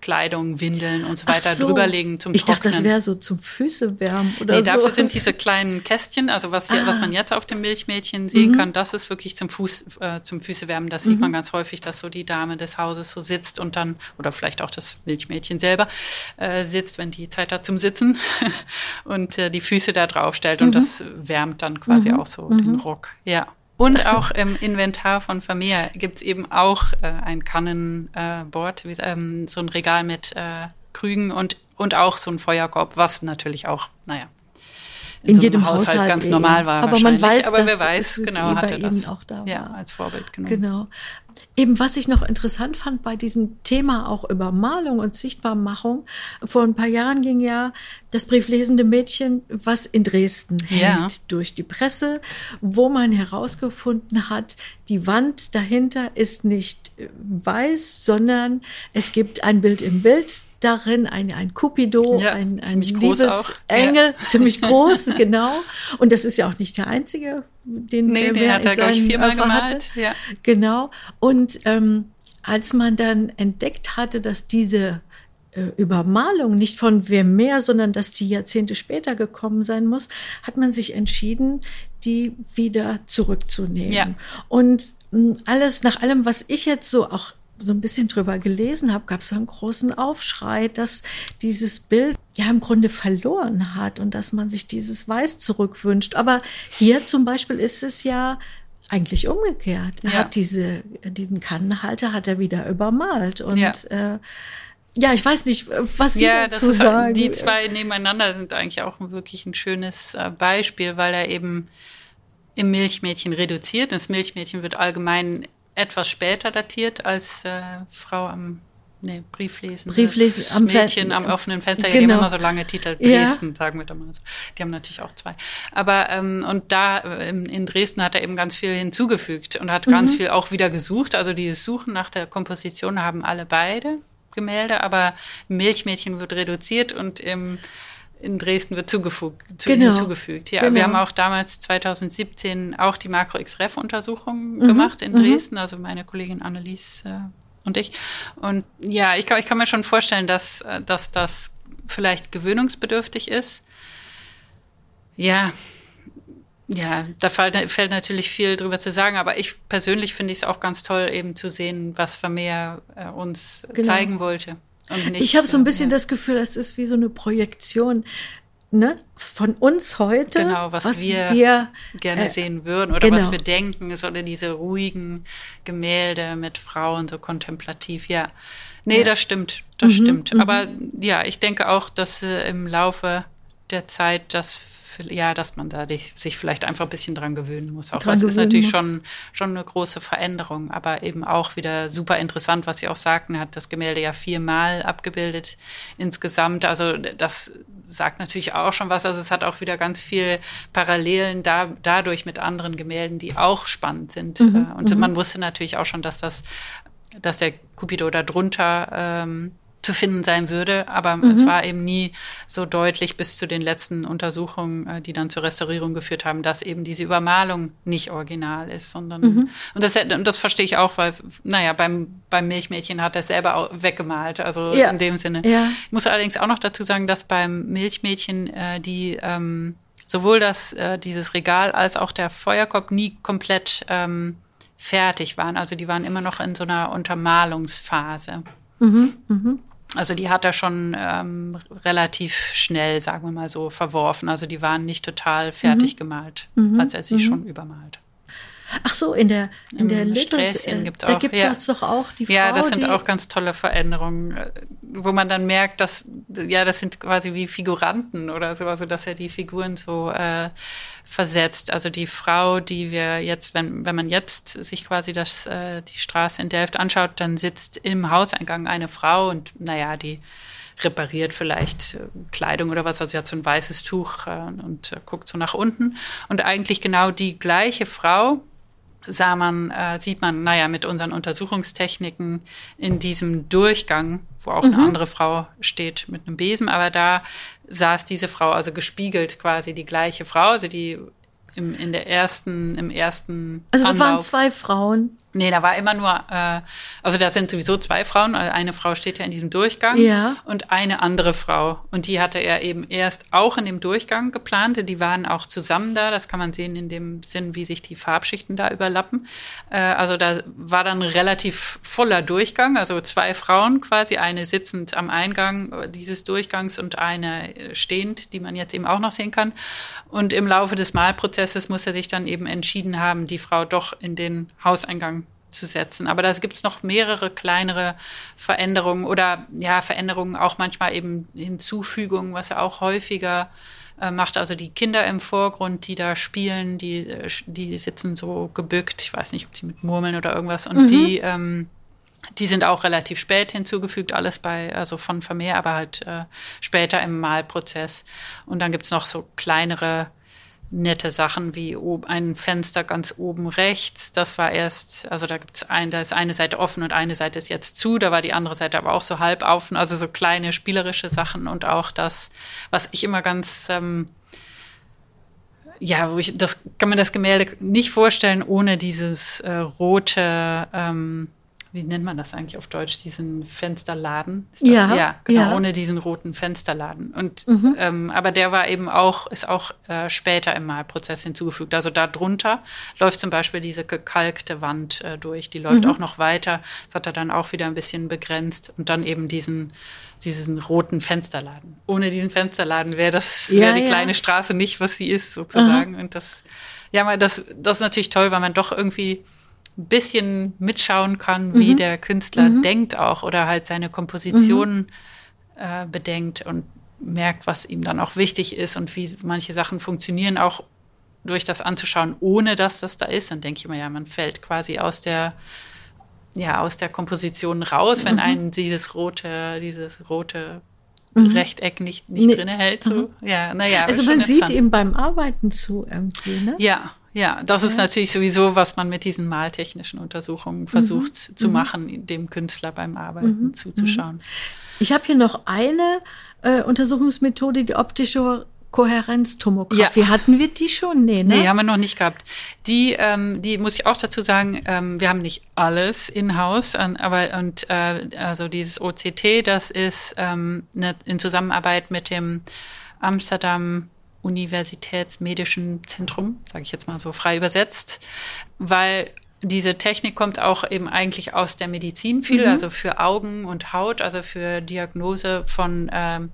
Kleidung, Windeln und so weiter so. drüberlegen zum ich Trocknen. Ich dachte, das wäre so zum Füßewärmen oder nee, so. dafür sind diese kleinen Kästchen, also was, ah. was man jetzt auf dem Milchmädchen sehen mhm. kann, das ist wirklich zum Fuß, äh, zum Füßewärmen. Das mhm. sieht man ganz häufig, dass so die Dame des Hauses so sitzt und dann, oder vielleicht auch das Milchmädchen selber, äh, sitzt, wenn die Zeit hat zum Sitzen und äh, die Füße da drauf stellt mhm. und das wärmt dann quasi mhm. auch so den mhm. Rock. Ja. Und auch im Inventar von Vermeer gibt es eben auch äh, ein Kannenboard, äh, ähm, so ein Regal mit äh, Krügen und, und auch so ein Feuerkorb, was natürlich auch, naja, in, in so jedem Haushalt, Haushalt ganz normal war. Aber man weiß, aber wer weiß, genau, hatte das auch da ja, als Vorbild genommen. Genau. Eben, was ich noch interessant fand bei diesem Thema auch Übermalung und Sichtbarmachung, vor ein paar Jahren ging ja das brieflesende Mädchen, was in Dresden ja. hängt, durch die Presse, wo man herausgefunden hat, die Wand dahinter ist nicht weiß, sondern es gibt ein Bild im Bild darin ein, ein Cupido, ja, ein, ein Liebesengel, ja. ziemlich groß, genau. Und das ist ja auch nicht der einzige, den nee, den hat er, glaube ich, viermal gemalt. Ja. Genau. Und ähm, als man dann entdeckt hatte, dass diese äh, Übermalung nicht von Vermeer, sondern dass die Jahrzehnte später gekommen sein muss, hat man sich entschieden, die wieder zurückzunehmen. Ja. Und hm, alles nach allem, was ich jetzt so auch so ein bisschen drüber gelesen habe, gab es so einen großen Aufschrei, dass dieses Bild ja im Grunde verloren hat und dass man sich dieses Weiß zurückwünscht. Aber hier zum Beispiel ist es ja eigentlich umgekehrt. Er ja. hat diese, diesen Kannenhalter hat er wieder übermalt und ja. Äh, ja, ich weiß nicht, was Sie ja, dazu das sagen. Die zwei nebeneinander sind eigentlich auch wirklich ein schönes äh, Beispiel, weil er eben im Milchmädchen reduziert. Das Milchmädchen wird allgemein etwas später datiert als äh, Frau am Nee, Brieflesen. Brieflesen am Mädchen am offenen Fenster. Genau. Die haben genau. immer so lange Titel. Dresden, ja. sagen wir da mal so. Die haben natürlich auch zwei. Aber, ähm, und da in, in Dresden hat er eben ganz viel hinzugefügt und hat mhm. ganz viel auch wieder gesucht. Also dieses Suchen nach der Komposition haben alle beide Gemälde, aber Milchmädchen wird reduziert und im in Dresden wird zugefügt, zu, genau. hinzugefügt. Ja, genau. wir haben auch damals 2017 auch die Makro-XREF-Untersuchung mhm. gemacht in mhm. Dresden, also meine Kollegin Annelies äh, und ich. Und ja, ich, ich kann mir schon vorstellen, dass, äh, dass das vielleicht gewöhnungsbedürftig ist. Ja, ja, da fällt, fällt, natürlich viel drüber zu sagen, aber ich persönlich finde es auch ganz toll, eben zu sehen, was Vermeer äh, uns genau. zeigen wollte. Nicht, ich habe so ein bisschen ja. das Gefühl, es ist wie so eine Projektion ne, von uns heute, genau, was, was wir, wir, gerne äh, sehen würden oder genau. was wir denken, es oder diese ruhigen Gemälde mit Frauen so kontemplativ. Ja, nee, ja. das stimmt, das mhm, stimmt. Mhm. Aber ja, ich denke auch, dass äh, im Laufe der Zeit das ja, dass man da sich vielleicht einfach ein bisschen dran gewöhnen muss. Auch das ist natürlich schon, schon eine große Veränderung, aber eben auch wieder super interessant, was Sie auch sagten, hat das Gemälde ja viermal abgebildet insgesamt. Also das sagt natürlich auch schon was. Also es hat auch wieder ganz viel Parallelen da, dadurch mit anderen Gemälden, die auch spannend sind. Mhm, äh, und mhm. man wusste natürlich auch schon, dass das, dass der Cupido da drunter ähm, zu finden sein würde. Aber mhm. es war eben nie so deutlich bis zu den letzten Untersuchungen, äh, die dann zur Restaurierung geführt haben, dass eben diese Übermalung nicht original ist, sondern mhm. und das und das verstehe ich auch, weil naja beim beim Milchmädchen hat er selber auch weggemalt, also ja. in dem Sinne. Ja. Ich muss allerdings auch noch dazu sagen, dass beim Milchmädchen äh, die ähm, sowohl das äh, dieses Regal als auch der Feuerkorb nie komplett ähm, fertig waren. Also die waren immer noch in so einer Untermalungsphase. Mhm, mh. Also die hat er schon ähm, relativ schnell, sagen wir mal so, verworfen. Also die waren nicht total fertig mhm. gemalt, mhm. als er sie mhm. schon übermalt. Ach so, in der in der Littles, äh, gibt's da gibt es ja. doch auch die Frau, Ja, das sind auch ganz tolle Veränderungen, äh, wo man dann merkt, dass ja, das sind quasi wie Figuranten oder so, also dass er die Figuren so äh, versetzt. Also die Frau, die wir jetzt, wenn wenn man jetzt sich quasi das äh, die Straße in Delft anschaut, dann sitzt im Hauseingang eine Frau und naja, die repariert vielleicht äh, Kleidung oder was. Also sie hat so ein weißes Tuch äh, und guckt so nach unten. Und eigentlich genau die gleiche Frau sah man, äh, sieht man, naja, mit unseren Untersuchungstechniken in diesem Durchgang, wo auch mhm. eine andere Frau steht mit einem Besen, aber da saß diese Frau, also gespiegelt quasi die gleiche Frau, also die im, in der ersten, im ersten. Also da waren zwei Frauen. Nee, da war immer nur, äh, also da sind sowieso zwei Frauen. Also eine Frau steht ja in diesem Durchgang ja. und eine andere Frau. Und die hatte er eben erst auch in dem Durchgang geplant. Die waren auch zusammen da. Das kann man sehen in dem Sinn, wie sich die Farbschichten da überlappen. Äh, also da war dann relativ voller Durchgang. Also zwei Frauen quasi, eine sitzend am Eingang dieses Durchgangs und eine stehend, die man jetzt eben auch noch sehen kann. Und im Laufe des Malprozesses muss er sich dann eben entschieden haben, die Frau doch in den Hauseingang zu setzen. Aber da gibt es noch mehrere kleinere Veränderungen oder ja, Veränderungen auch manchmal eben Hinzufügungen, was er auch häufiger äh, macht. Also die Kinder im Vorgrund, die da spielen, die, äh, die sitzen so gebückt. Ich weiß nicht, ob sie mit Murmeln oder irgendwas. Und mhm. die, ähm, die sind auch relativ spät hinzugefügt, alles bei, also von Vermeer, aber halt äh, später im Malprozess. Und dann gibt es noch so kleinere nette Sachen wie ein Fenster ganz oben rechts. Das war erst, also da gibt's ein, da ist eine Seite offen und eine Seite ist jetzt zu. Da war die andere Seite aber auch so halb offen. Also so kleine spielerische Sachen und auch das, was ich immer ganz ähm, ja, wo ich, das kann man das Gemälde nicht vorstellen ohne dieses äh, rote ähm, wie nennt man das eigentlich auf Deutsch, diesen Fensterladen? Ja, ja, genau, ja. ohne diesen roten Fensterladen. Und mhm. ähm, aber der war eben auch, ist auch äh, später im Malprozess hinzugefügt. Also da drunter läuft zum Beispiel diese gekalkte Wand äh, durch, die läuft mhm. auch noch weiter. Das hat er dann auch wieder ein bisschen begrenzt und dann eben diesen diesen roten Fensterladen. Ohne diesen Fensterladen wäre das wär ja, die kleine Straße nicht, was sie ist, sozusagen. Mhm. Und das, ja, mal das, das ist natürlich toll, weil man doch irgendwie ein bisschen mitschauen kann, wie mhm. der Künstler mhm. denkt auch oder halt seine Kompositionen mhm. äh, bedenkt und merkt, was ihm dann auch wichtig ist und wie manche Sachen funktionieren, auch durch das anzuschauen, ohne dass das da ist, dann denke ich immer, ja, man fällt quasi aus der ja, aus der Komposition raus, wenn mhm. einen dieses rote, dieses rote mhm. Rechteck nicht, nicht nee. drin hält. So. Mhm. Ja, naja. Also man sieht ihm beim Arbeiten zu irgendwie, ne? Ja, ja, das ist natürlich sowieso, was man mit diesen maltechnischen Untersuchungen versucht mhm. zu mhm. machen, dem Künstler beim Arbeiten mhm. zuzuschauen. Ich habe hier noch eine äh, Untersuchungsmethode, die optische Kohärenztomographie. Ja. Hatten wir die schon? Nee, ne? Nee, haben wir noch nicht gehabt. Die, ähm, die muss ich auch dazu sagen, ähm, wir haben nicht alles in-house, aber und äh, also dieses OCT, das ist ähm, ne, in Zusammenarbeit mit dem Amsterdam Universitätsmedischen Zentrum, sage ich jetzt mal so frei übersetzt, weil diese Technik kommt auch eben eigentlich aus der Medizin viel, mhm. also für Augen und Haut, also für Diagnose von ähm,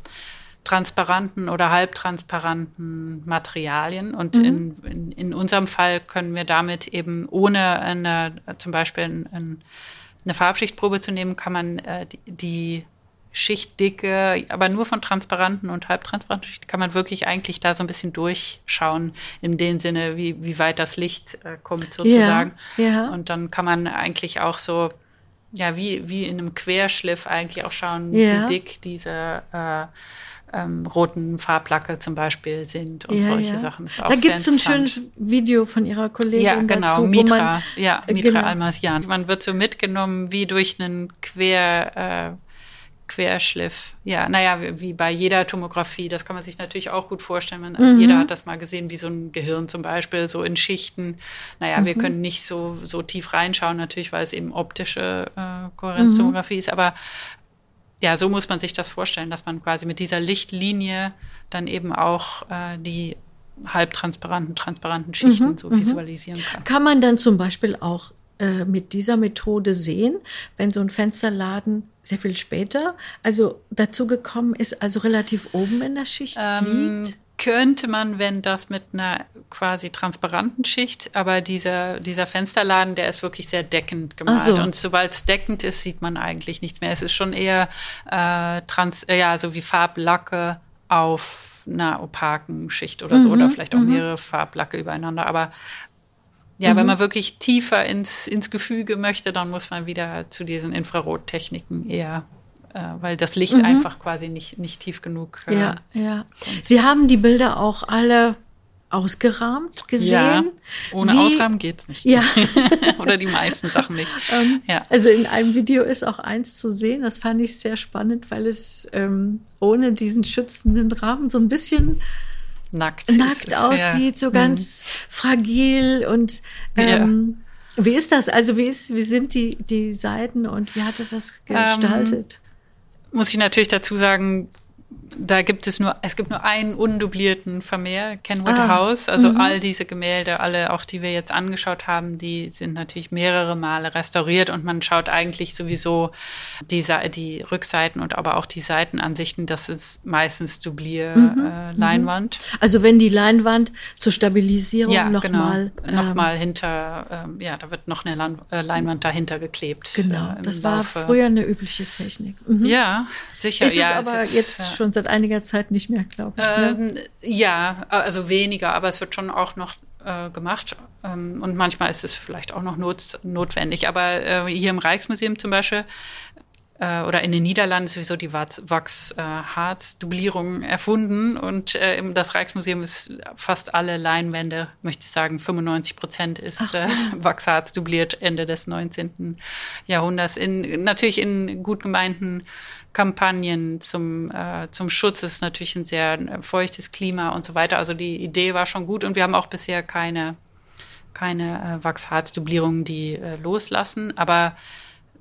transparenten oder halbtransparenten Materialien. Und mhm. in, in, in, unserem Fall können wir damit eben ohne eine, zum Beispiel ein, eine Farbschichtprobe zu nehmen, kann man äh, die, die Schichtdicke, aber nur von transparenten und halbtransparenten Schicht kann man wirklich eigentlich da so ein bisschen durchschauen, in dem Sinne, wie, wie weit das Licht äh, kommt sozusagen. Ja, ja. Und dann kann man eigentlich auch so, ja, wie, wie in einem Querschliff eigentlich auch schauen, ja. wie dick diese äh, ähm, roten Farblacke zum Beispiel sind und ja, solche ja. Sachen. da gibt es ein schönes Video von ihrer Kollegin ja, genau, dazu, Mitra, man, ja, Mitra genau. Almasian. Man wird so mitgenommen wie durch einen Quer, äh, Querschliff. Ja, naja, wie, wie, bei jeder Tomographie, das kann man sich natürlich auch gut vorstellen. Man, mhm. Jeder hat das mal gesehen, wie so ein Gehirn zum Beispiel, so in Schichten. Naja, mhm. wir können nicht so, so tief reinschauen, natürlich, weil es eben optische äh, Kohärenztomographie mhm. ist, aber ja, so muss man sich das vorstellen, dass man quasi mit dieser Lichtlinie dann eben auch äh, die halbtransparenten, transparenten Schichten mhm, so mhm. visualisieren kann. Kann man dann zum Beispiel auch äh, mit dieser Methode sehen, wenn so ein Fensterladen sehr viel später, also dazu gekommen ist, also relativ oben in der Schicht ähm, liegt? könnte man, wenn das mit einer quasi transparenten Schicht, aber dieser, dieser Fensterladen, der ist wirklich sehr deckend gemalt. So. Und sobald es deckend ist, sieht man eigentlich nichts mehr. Es ist schon eher äh, trans, äh, ja, so wie Farblacke auf einer opaken Schicht oder so, mhm, oder vielleicht auch mhm. mehrere Farblacke übereinander. Aber ja, mhm. wenn man wirklich tiefer ins, ins Gefüge möchte, dann muss man wieder zu diesen Infrarottechniken eher äh, weil das Licht mhm. einfach quasi nicht, nicht tief genug. Äh, ja, ja. Sie haben die Bilder auch alle ausgerahmt gesehen. Ja, ohne Wie, Ausrahmen es nicht. Ja. Oder die meisten Sachen nicht. Ähm, ja. Also in einem Video ist auch eins zu sehen, das fand ich sehr spannend, weil es ähm, ohne diesen schützenden Rahmen so ein bisschen nackt, nackt ist, aussieht, ja. so ganz hm. fragil und ähm, ja. wie ist das? Also wie, ist, wie sind die, die Seiten und wie hat er das ähm, gestaltet? muss ich natürlich dazu sagen, da gibt es nur, es gibt nur einen undublierten Vermehr, Kenwood ah, House. Also -hmm. all diese Gemälde, alle auch die wir jetzt angeschaut haben, die sind natürlich mehrere Male restauriert und man schaut eigentlich sowieso die, die Rückseiten und aber auch die Seitenansichten. Das ist meistens Dublier-Leinwand. Mhm. Äh, mhm. also wenn die Leinwand zur Stabilisierung ja, nochmal. Genau. Ähm, nochmal hinter, äh, ja, da wird noch eine Lan äh, Leinwand dahinter geklebt. Genau, äh, das war Laufe. früher eine übliche Technik. Mhm. Ja, sicher. Ist ja, es aber es ist, jetzt schon seit einiger Zeit nicht mehr, glaube ich. Ne? Ähm, ja, also weniger, aber es wird schon auch noch äh, gemacht. Ähm, und manchmal ist es vielleicht auch noch not, notwendig. Aber äh, hier im Rijksmuseum zum Beispiel äh, oder in den Niederlanden ist sowieso die Wachs-Harz-Dublierung erfunden. Und äh, das Rijksmuseum ist fast alle Leinwände, möchte ich sagen, 95 Prozent ist so. äh, Wachs-Harz dubliert Ende des 19. Jahrhunderts. In, natürlich in gut gemeinten Kampagnen zum, äh, zum Schutz ist natürlich ein sehr äh, feuchtes Klima und so weiter. Also die Idee war schon gut und wir haben auch bisher keine, keine äh, Wachsharzdubblierungen, die äh, loslassen. Aber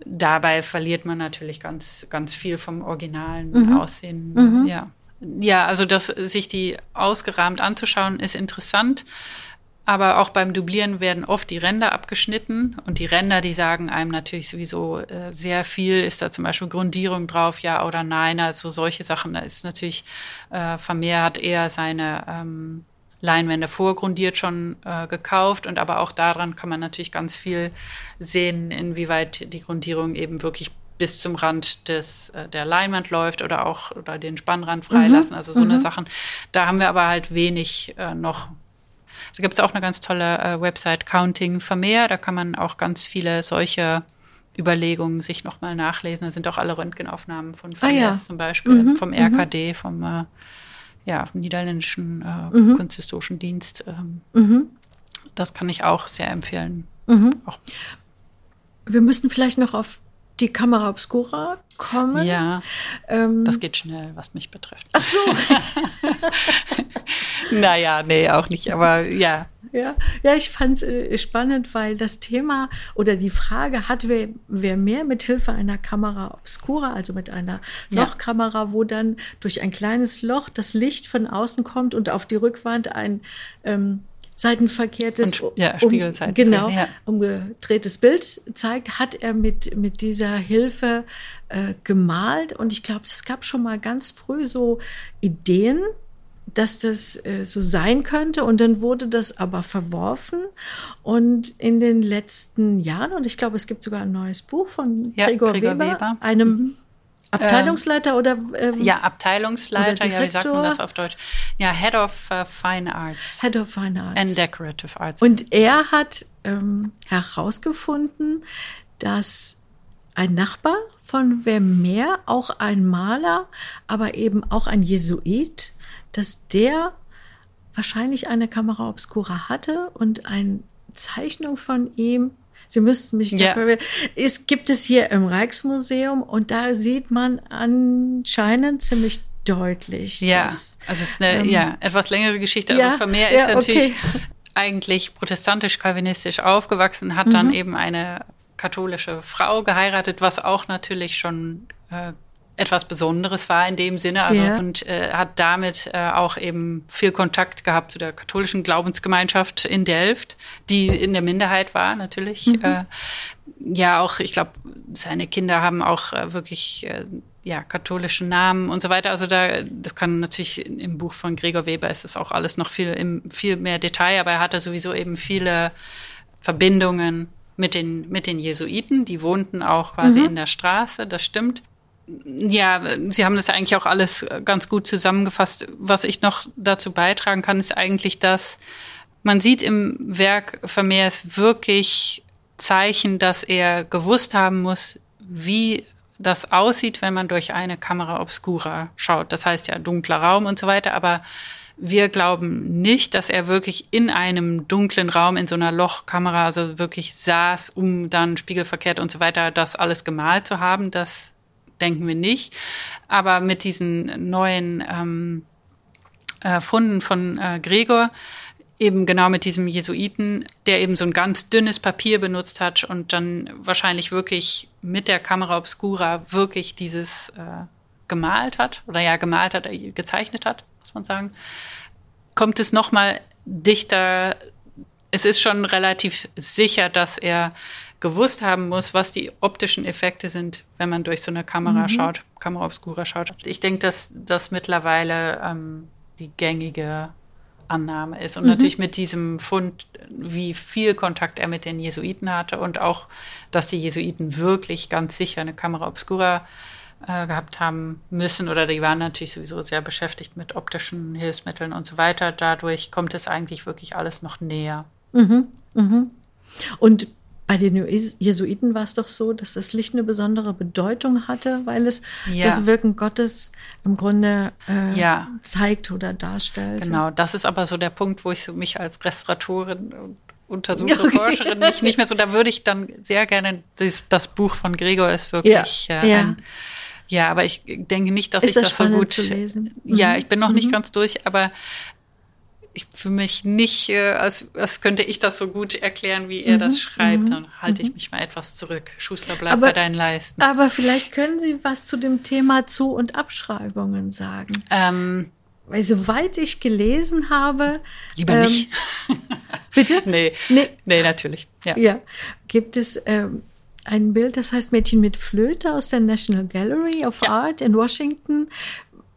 dabei verliert man natürlich ganz, ganz viel vom originalen mhm. Aussehen. Mhm. Ja. ja, also das, sich die ausgerahmt anzuschauen, ist interessant. Aber auch beim Dublieren werden oft die Ränder abgeschnitten und die Ränder, die sagen einem natürlich sowieso äh, sehr viel. Ist da zum Beispiel Grundierung drauf, ja oder nein? Also solche Sachen. Da ist natürlich äh, Vermeer hat eher seine ähm, Leinwände vorgrundiert schon äh, gekauft und aber auch daran kann man natürlich ganz viel sehen, inwieweit die Grundierung eben wirklich bis zum Rand des, äh, der Leinwand läuft oder auch oder den Spannrand freilassen, mhm. also so mhm. eine Sachen. Da haben wir aber halt wenig äh, noch Da gibt es auch eine ganz tolle äh, Website, Counting Vermehr. Da kann man auch ganz viele solche Überlegungen sich nochmal nachlesen. Da sind auch alle Röntgenaufnahmen von Ah, ja. zum Beispiel, Mhm, vom mhm. RKD, vom äh, ja, vom niederländischen äh, Mhm. Kunsthistorischen Dienst. Ähm, Mhm. das kann ich auch sehr empfehlen. Mhm. Auch. Wir müssen vielleicht noch auf die Kamera Obscura kommen. Ja, Ähm, das geht schnell, was mich betrifft. ach so. naja, nee, auch nicht, aber ja. Ja, ja ich fand es äh, spannend, weil das Thema oder die Frage hat, wer, wer mehr mit Hilfe einer Kamera obscura, also mit einer Ja. Lochkamera, wo dann durch ein kleines Loch das Licht von außen kommt und auf die Rückwand ein ähm, seitenverkehrtes, Und- ja, um, genau, ja. umgedrehtes Bild zeigt, hat er mit, mit dieser Hilfe äh, gemalt. Und ich glaube, es gab schon mal ganz früh so Ideen, dass das äh, so sein könnte. Und dann wurde das aber verworfen. Und in den letzten Jahren, und ich glaube, es gibt sogar ein neues Buch von Ja, Gregor, Gregor Weber, Weber. Mhm. einem Abteilungsleiter oder ähm, Ja, Abteilungsleiter, ja, wie sagt man das auf Deutsch? Ja, Head of uh, Fine Arts Head of Fine Arts. and Decorative Arts. Und er hat ähm, herausgefunden, dass ein Nachbar von Vermeer, auch ein Maler, aber eben auch ein Jesuit, dass der wahrscheinlich eine Kamera obscura hatte und eine Zeichnung von ihm. Sie müssten mich Ja. da es gibt es hier im Rijksmuseum und da sieht man anscheinend ziemlich deutlich. ja, dass- also es ist eine ähm, ja, etwas längere Geschichte. ja, Also Vermeer ja, ist natürlich okay. eigentlich protestantisch-kalvinistisch aufgewachsen, hat Mhm. dann eben eine katholische Frau geheiratet, was auch natürlich schon äh, etwas Besonderes war in dem Sinne. Also, Ja. Und äh, hat damit äh, auch eben viel Kontakt gehabt zu der katholischen Glaubensgemeinschaft in Delft, die in der Minderheit war natürlich. Mhm. Äh, ja, auch, ich glaube, seine Kinder haben auch äh, wirklich äh, ja, katholische Namen und so weiter. Also da, das kann natürlich im Buch von Gregor Weber ist es auch alles noch viel, im, viel mehr Detail, aber er hatte sowieso eben viele Verbindungen mit den, mit den Jesuiten. Die wohnten auch quasi Mhm. in der Straße, das stimmt. Ja, Sie haben das eigentlich auch alles ganz gut zusammengefasst. Was ich noch dazu beitragen kann, ist eigentlich, dass man sieht im Werk Vermeers wirklich Zeichen, dass er gewusst haben muss, wie das aussieht, wenn man durch eine Kamera obscura schaut. Das heißt ja dunkler Raum und so weiter, aber wir glauben nicht, dass er wirklich in einem dunklen Raum in so einer Lochkamera also wirklich saß, um dann spiegelverkehrt und so weiter das alles gemalt zu haben. Das denken wir nicht. Aber mit diesen neuen ähm, äh, Funden von äh, Gregor, eben genau mit diesem Jesuiten, der eben so ein ganz dünnes Papier benutzt hat und dann wahrscheinlich wirklich mit der Kamera Obscura wirklich dieses äh, gemalt hat oder ja gemalt hat, äh, gezeichnet hat, muss man sagen, kommt es noch mal dichter. Es ist schon relativ sicher, dass er gewusst haben muss, was die optischen Effekte sind, wenn man durch so eine Kamera schaut, Kamera Obscura schaut. Ich denke, dass das mittlerweile ähm, die gängige Annahme ist. Und natürlich mit diesem Fund, wie viel Kontakt er mit den Jesuiten hatte und auch, dass die Jesuiten wirklich ganz sicher eine Kamera Obscura äh, gehabt haben müssen oder die waren natürlich sowieso sehr beschäftigt mit optischen Hilfsmitteln und so weiter. Dadurch kommt es eigentlich wirklich alles noch näher. Mhm, mhm. Und bei den Jesu- Jesuiten war es doch so, dass das Licht eine besondere Bedeutung hatte, weil es Ja. das Wirken Gottes im Grunde äh, Ja. zeigt oder darstellt. Genau, das ist aber so der Punkt, wo ich so mich als Restauratorin und Untersucher, Okay. Forscherin mich nicht mehr so, da würde ich dann sehr gerne, das, das Buch von Gregor ist wirklich Ja, äh, ja. ein, ja, aber ich denke nicht, dass Ist ich das das, so gut, zu lesen? ja, Mhm. ich bin noch nicht Mhm. ganz durch, aber ich für mich nicht, äh, als, als könnte ich das so gut erklären, wie er Mhm, das schreibt, mhm, dann halte ich mich mal etwas zurück. Schuster, bleib Aber- bei deinen Leisten. Aber vielleicht können Sie was zu dem Thema Zu- und Abschreibungen sagen. Ähm, Weil soweit ich gelesen habe, lieber Ähm, nicht. bitte? nee, Nee, nee, natürlich. Ja. Ja, gibt es ähm, ein Bild, das heißt Mädchen mit Flöte aus der National Gallery of Ja. Art in Washington,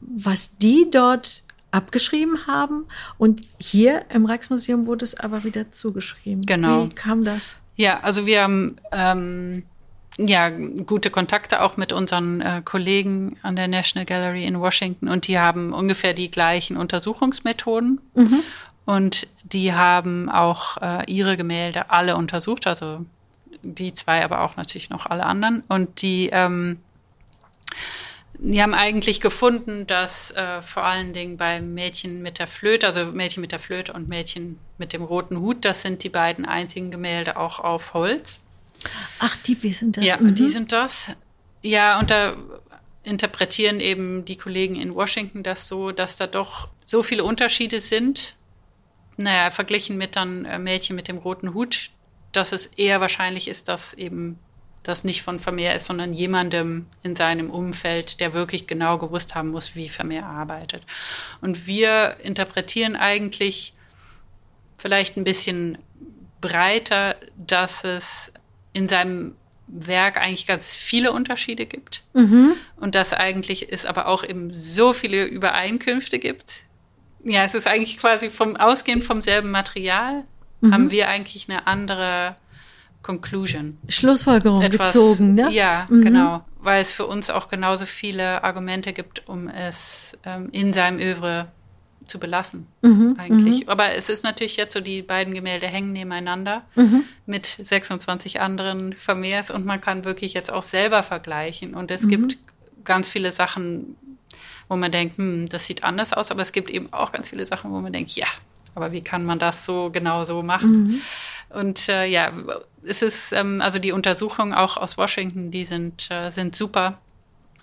was die dort abgeschrieben haben. Und hier im Rijksmuseum wurde es aber wieder zugeschrieben. Genau. Wie kam das? Ja, also wir haben ähm, ja gute Kontakte auch mit unseren äh, Kollegen an der National Gallery in Washington und die haben ungefähr die gleichen Untersuchungsmethoden. Und die haben auch äh, ihre Gemälde alle untersucht, also die zwei, aber auch natürlich noch alle anderen. Und die, ähm, die haben eigentlich gefunden, dass äh, vor allen Dingen beim Mädchen mit der Flöte, also Mädchen mit der Flöte und Mädchen mit dem roten Hut, das sind die beiden einzigen Gemälde auch auf Holz. Ach, die sind das. Ja, mhm. die sind das. Ja, und da interpretieren eben die Kollegen in Washington das so, dass da doch so viele Unterschiede sind naja, verglichen mit dann äh, Mädchen mit dem roten Hut, dass es eher wahrscheinlich ist, dass eben das nicht von Vermeer ist, sondern jemandem in seinem Umfeld, der wirklich genau gewusst haben muss, wie Vermeer arbeitet. Und wir interpretieren eigentlich vielleicht ein bisschen breiter, dass es in seinem Werk eigentlich ganz viele Unterschiede gibt mhm. und dass eigentlich es aber auch eben so viele Übereinkünfte gibt, ja, es ist eigentlich quasi vom Ausgehen vom selben Material, mhm. haben wir eigentlich eine andere Conclusion. Schlussfolgerung Etwas, gezogen, ne? Ja, mhm. genau. Weil es für uns auch genauso viele Argumente gibt, um es ähm, in seinem Övre zu belassen, mhm, eigentlich. Mhm. Aber es ist natürlich jetzt so, die beiden Gemälde hängen nebeneinander mhm. mit 26 anderen Vermehrs und man kann wirklich jetzt auch selber vergleichen. Und es mhm. gibt ganz viele Sachen, wo man denkt, hm, das sieht anders aus, aber es gibt eben auch ganz viele Sachen, wo man denkt, ja, aber wie kann man das so genau so machen? Mhm. Und äh, ja, es ist, ähm, also die Untersuchungen auch aus Washington, die sind, äh, sind super.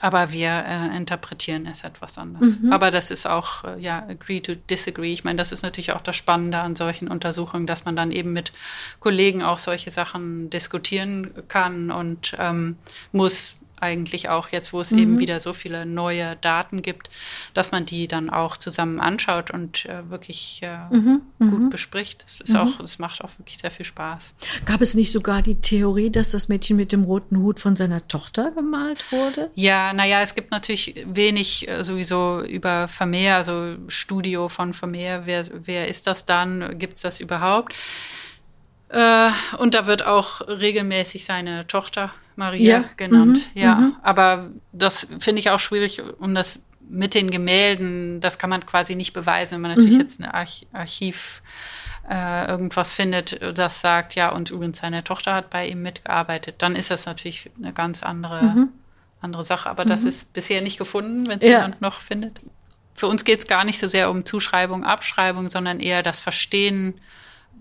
Aber wir äh, interpretieren es etwas anders. Mhm. Aber das ist auch, äh, ja, agree to disagree. Ich meine, das ist natürlich auch das Spannende an solchen Untersuchungen, dass man dann eben mit Kollegen auch solche Sachen diskutieren kann und ähm, muss eigentlich auch jetzt, wo es mhm. eben wieder so viele neue Daten gibt, dass man die dann auch zusammen anschaut und äh, wirklich äh, mhm. gut mhm. bespricht. Das ist mhm. auch, das macht auch wirklich sehr viel Spaß. Gab es nicht sogar die Theorie, dass das Mädchen mit dem roten Hut von seiner Tochter gemalt wurde? Ja, naja, es gibt natürlich wenig äh, sowieso über Vermeer, also Studio von Vermeer. Wer, wer ist das dann? Gibt es das überhaupt? Äh, und da wird auch regelmäßig seine Tochter Maria ja. genannt. Mhm. Ja, mhm. aber das finde ich auch schwierig, um das mit den Gemälden, das kann man quasi nicht beweisen, wenn man natürlich mhm. jetzt ein Arch Archiv äh, irgendwas findet, das sagt, ja, und übrigens seine Tochter hat bei ihm mitgearbeitet, dann ist das natürlich eine ganz andere, mhm. andere Sache. Aber das mhm. ist bisher nicht gefunden, wenn es ja. jemand noch findet. Für uns geht es gar nicht so sehr um Zuschreibung, Abschreibung, sondern eher das Verstehen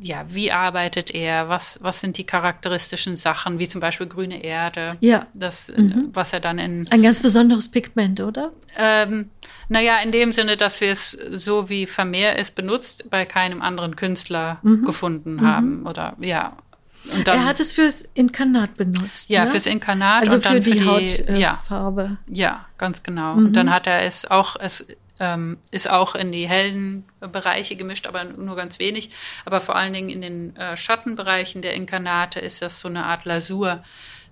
ja, wie arbeitet er? Was, was sind die charakteristischen Sachen, wie zum Beispiel grüne Erde? Ja. Das, äh, mhm. was er dann in. Ein ganz besonderes Pigment, oder? Ähm, naja, in dem Sinne, dass wir es so wie Vermeer es benutzt, bei keinem anderen Künstler mhm. gefunden mhm. haben. Oder ja. Dann, er hat es fürs Inkarnat benutzt. Ja, ne? fürs Inkarnat. Also und dann für die, für die Hautfarbe. Äh, ja, ja, ganz genau. Und dann mhm. hat er es auch, es ähm, ist auch in die hellen Bereiche gemischt, aber nur ganz wenig. Aber vor allen Dingen in den äh, Schattenbereichen der Inkarnate ist das so eine Art Lasur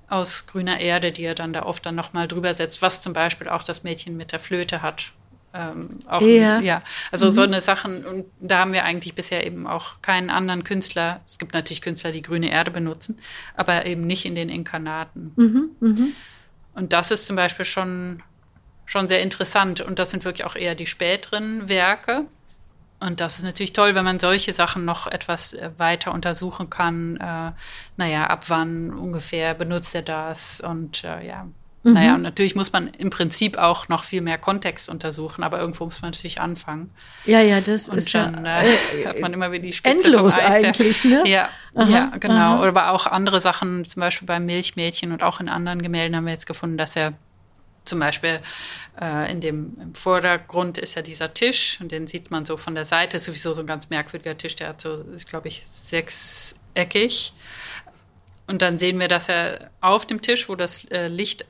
aus grüner Erde, die er dann da oft dann nochmal drüber setzt, was zum Beispiel auch das Mädchen mit der Flöte hat. Ähm, auch, ja. ja, also mhm. so eine Sachen, und da haben wir eigentlich bisher eben auch keinen anderen Künstler. Es gibt natürlich Künstler, die grüne Erde benutzen, aber eben nicht in den Inkarnaten. Mhm. Mhm. Und das ist zum Beispiel schon schon sehr interessant. Und das sind wirklich auch eher die späteren Werke. Und das ist natürlich toll, wenn man solche Sachen noch etwas äh, weiter untersuchen kann. Äh, naja, ab wann ungefähr benutzt er das? Und äh, ja, mhm. naja, und natürlich muss man im Prinzip auch noch viel mehr Kontext untersuchen, aber irgendwo muss man natürlich anfangen. Ja, ja, das und ist dann ja, äh, hat man immer wieder die Spitze endlos eigentlich, ne? Ja, aha, ja, genau. Aha. Aber auch andere Sachen, zum Beispiel beim Milchmädchen und auch in anderen Gemälden haben wir jetzt gefunden, dass er zum Beispiel äh, in dem im Vordergrund ist ja dieser Tisch und den sieht man so von der Seite. Sowieso so ein ganz merkwürdiger Tisch, der hat so, ist glaube ich sechseckig. Und dann sehen wir, dass er auf dem Tisch, wo das äh, Licht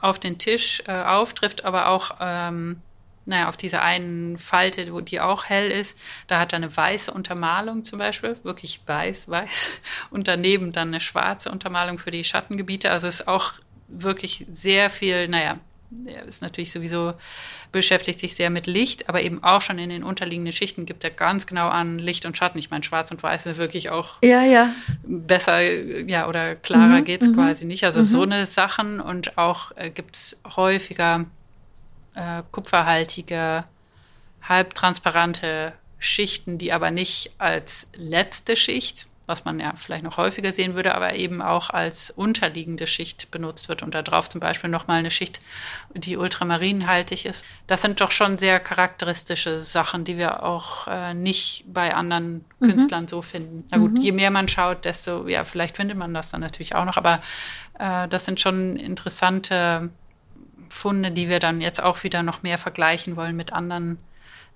auf den Tisch äh, auftrifft, aber auch ähm, naja, auf dieser einen Falte, wo die auch hell ist, da hat er eine weiße Untermalung zum Beispiel, wirklich weiß, weiß. Und daneben dann eine schwarze Untermalung für die Schattengebiete. Also ist auch wirklich sehr viel, naja, er ist natürlich sowieso, beschäftigt sich sehr mit Licht, aber eben auch schon in den unterliegenden Schichten gibt er ganz genau an Licht und Schatten. Ich meine, schwarz und weiß ist wirklich auch ja, ja. besser, ja, oder klarer mhm, geht es mhm, quasi nicht. Also mhm. so eine Sachen und auch äh, gibt es häufiger äh, kupferhaltige, halbtransparente Schichten, die aber nicht als letzte Schicht, was man ja vielleicht noch häufiger sehen würde, aber eben auch als unterliegende Schicht benutzt wird und da drauf zum Beispiel nochmal eine Schicht, die ultramarinhaltig ist. Das sind doch schon sehr charakteristische Sachen, die wir auch äh, nicht bei anderen mhm. Künstlern so finden. Na gut, mhm. je mehr man schaut, desto, ja, vielleicht findet man das dann natürlich auch noch, aber äh, das sind schon interessante Funde, die wir dann jetzt auch wieder noch mehr vergleichen wollen mit anderen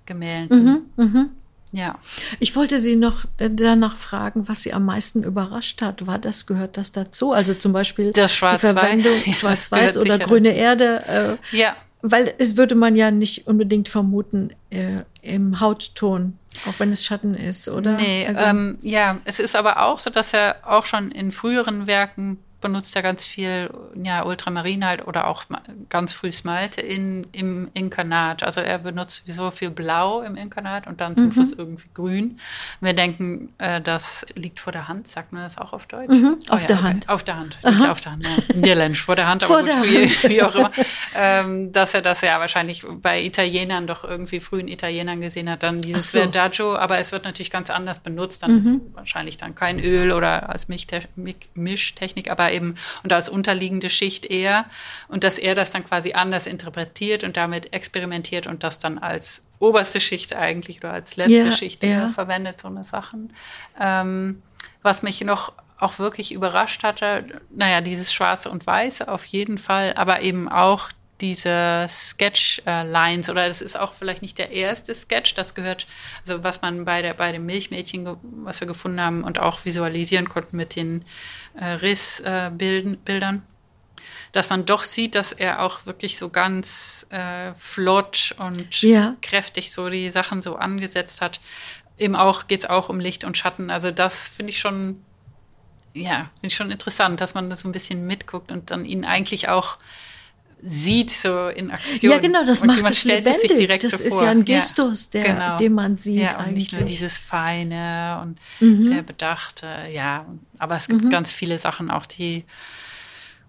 Gemälden. Mhm, mh. Ja. Ich wollte Sie noch danach fragen, was Sie am meisten überrascht hat. War das, gehört das dazu? Also zum Beispiel die Verwendung ja, Schwarz-Weiß oder grüne dazu. Erde. Äh, ja. Weil es würde man ja nicht unbedingt vermuten äh, im Hautton, auch wenn es Schatten ist, oder? Nee, also, ähm, ja, es ist aber auch so, dass er auch schon in früheren Werken benutzt er ganz viel ja, Ultramarin halt oder auch ganz früh Smalte in, im Inkarnat. Also er benutzt sowieso viel Blau im Inkarnat und dann zum mhm. Schluss irgendwie Grün. Wir denken, äh, das liegt vor der Hand, sagt man das auch auf Deutsch? Mhm, auf oh, der okay. Hand. Auf der Hand. Auf der Hand, ja. Niederländisch, vor der Hand, aber vor gut, wie, wie, auch immer. ähm, dass er das ja wahrscheinlich bei Italienern doch irgendwie frühen Italienern gesehen hat, dann dieses so. Verdaggio, aber es wird natürlich ganz anders benutzt. Dann mhm. ist wahrscheinlich dann kein Öl oder als Mischtechnik, aber eben und als unterliegende Schicht eher und dass er das dann quasi anders interpretiert und damit experimentiert und das dann als oberste Schicht eigentlich oder als letzte ja, Schicht ja. verwendet, so eine Sachen. Ähm, was mich noch auch wirklich überrascht hatte, naja, dieses Schwarze und Weiße auf jeden Fall, aber eben auch diese Sketch-Lines oder das ist auch vielleicht nicht der erste Sketch, das gehört, also was man bei, der, bei dem Milchmädchen, was wir gefunden haben und auch visualisieren konnten mit den äh, Rissbildern, äh, dass man doch sieht, dass er auch wirklich so ganz äh, flott und ja. kräftig so die Sachen so angesetzt hat. Eben auch geht es auch um Licht und Schatten. Also das finde ich schon, ja, finde ich schon interessant, dass man das so ein bisschen mitguckt und dann ihn eigentlich auch sieht so in Aktion. Ja, genau, das und macht es lebendig. das so ist ja ein Gestus, ja, der, genau. den man sieht ja, eigentlich. Nicht nur dieses feine und mhm. sehr bedachte, ja. Aber es gibt mhm. ganz viele Sachen, auch die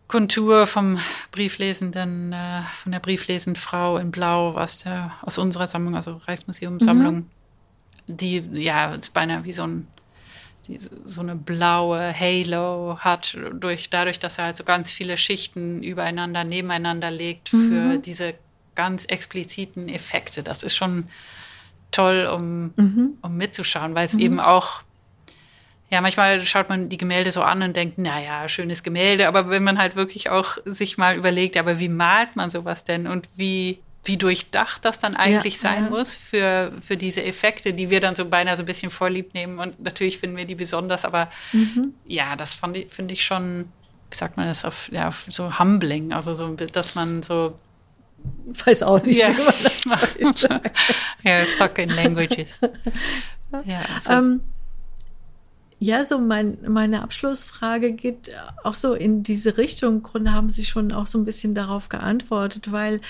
Kontur vom Brieflesenden, äh, von der brieflesenden Frau in Blau aus der aus unserer Sammlung, also Reichsmuseum-Sammlung, mhm. die ja ist beinahe wie so ein die so eine blaue Halo hat, durch, dadurch, dass er halt so ganz viele Schichten übereinander, nebeneinander legt mhm. für diese ganz expliziten Effekte. Das ist schon toll, um, mhm. um mitzuschauen, weil es mhm. eben auch, ja, manchmal schaut man die Gemälde so an und denkt, naja, schönes Gemälde, aber wenn man halt wirklich auch sich mal überlegt, aber wie malt man sowas denn und wie wie durchdacht das dann eigentlich ja, sein ja. muss für, für diese Effekte, die wir dann so beinahe so ein bisschen vorlieb nehmen. Und natürlich finden wir die besonders, aber mhm. ja, das finde ich schon, wie sagt man das, auf, ja, auf so humbling, also so, dass man so weiß auch nicht, ja. wie man das Ja, stuck in languages. Ja, so. um, ja, so mein, meine Abschlussfrage geht auch so in diese Richtung. Im Grunde haben Sie schon auch so ein bisschen darauf geantwortet, weil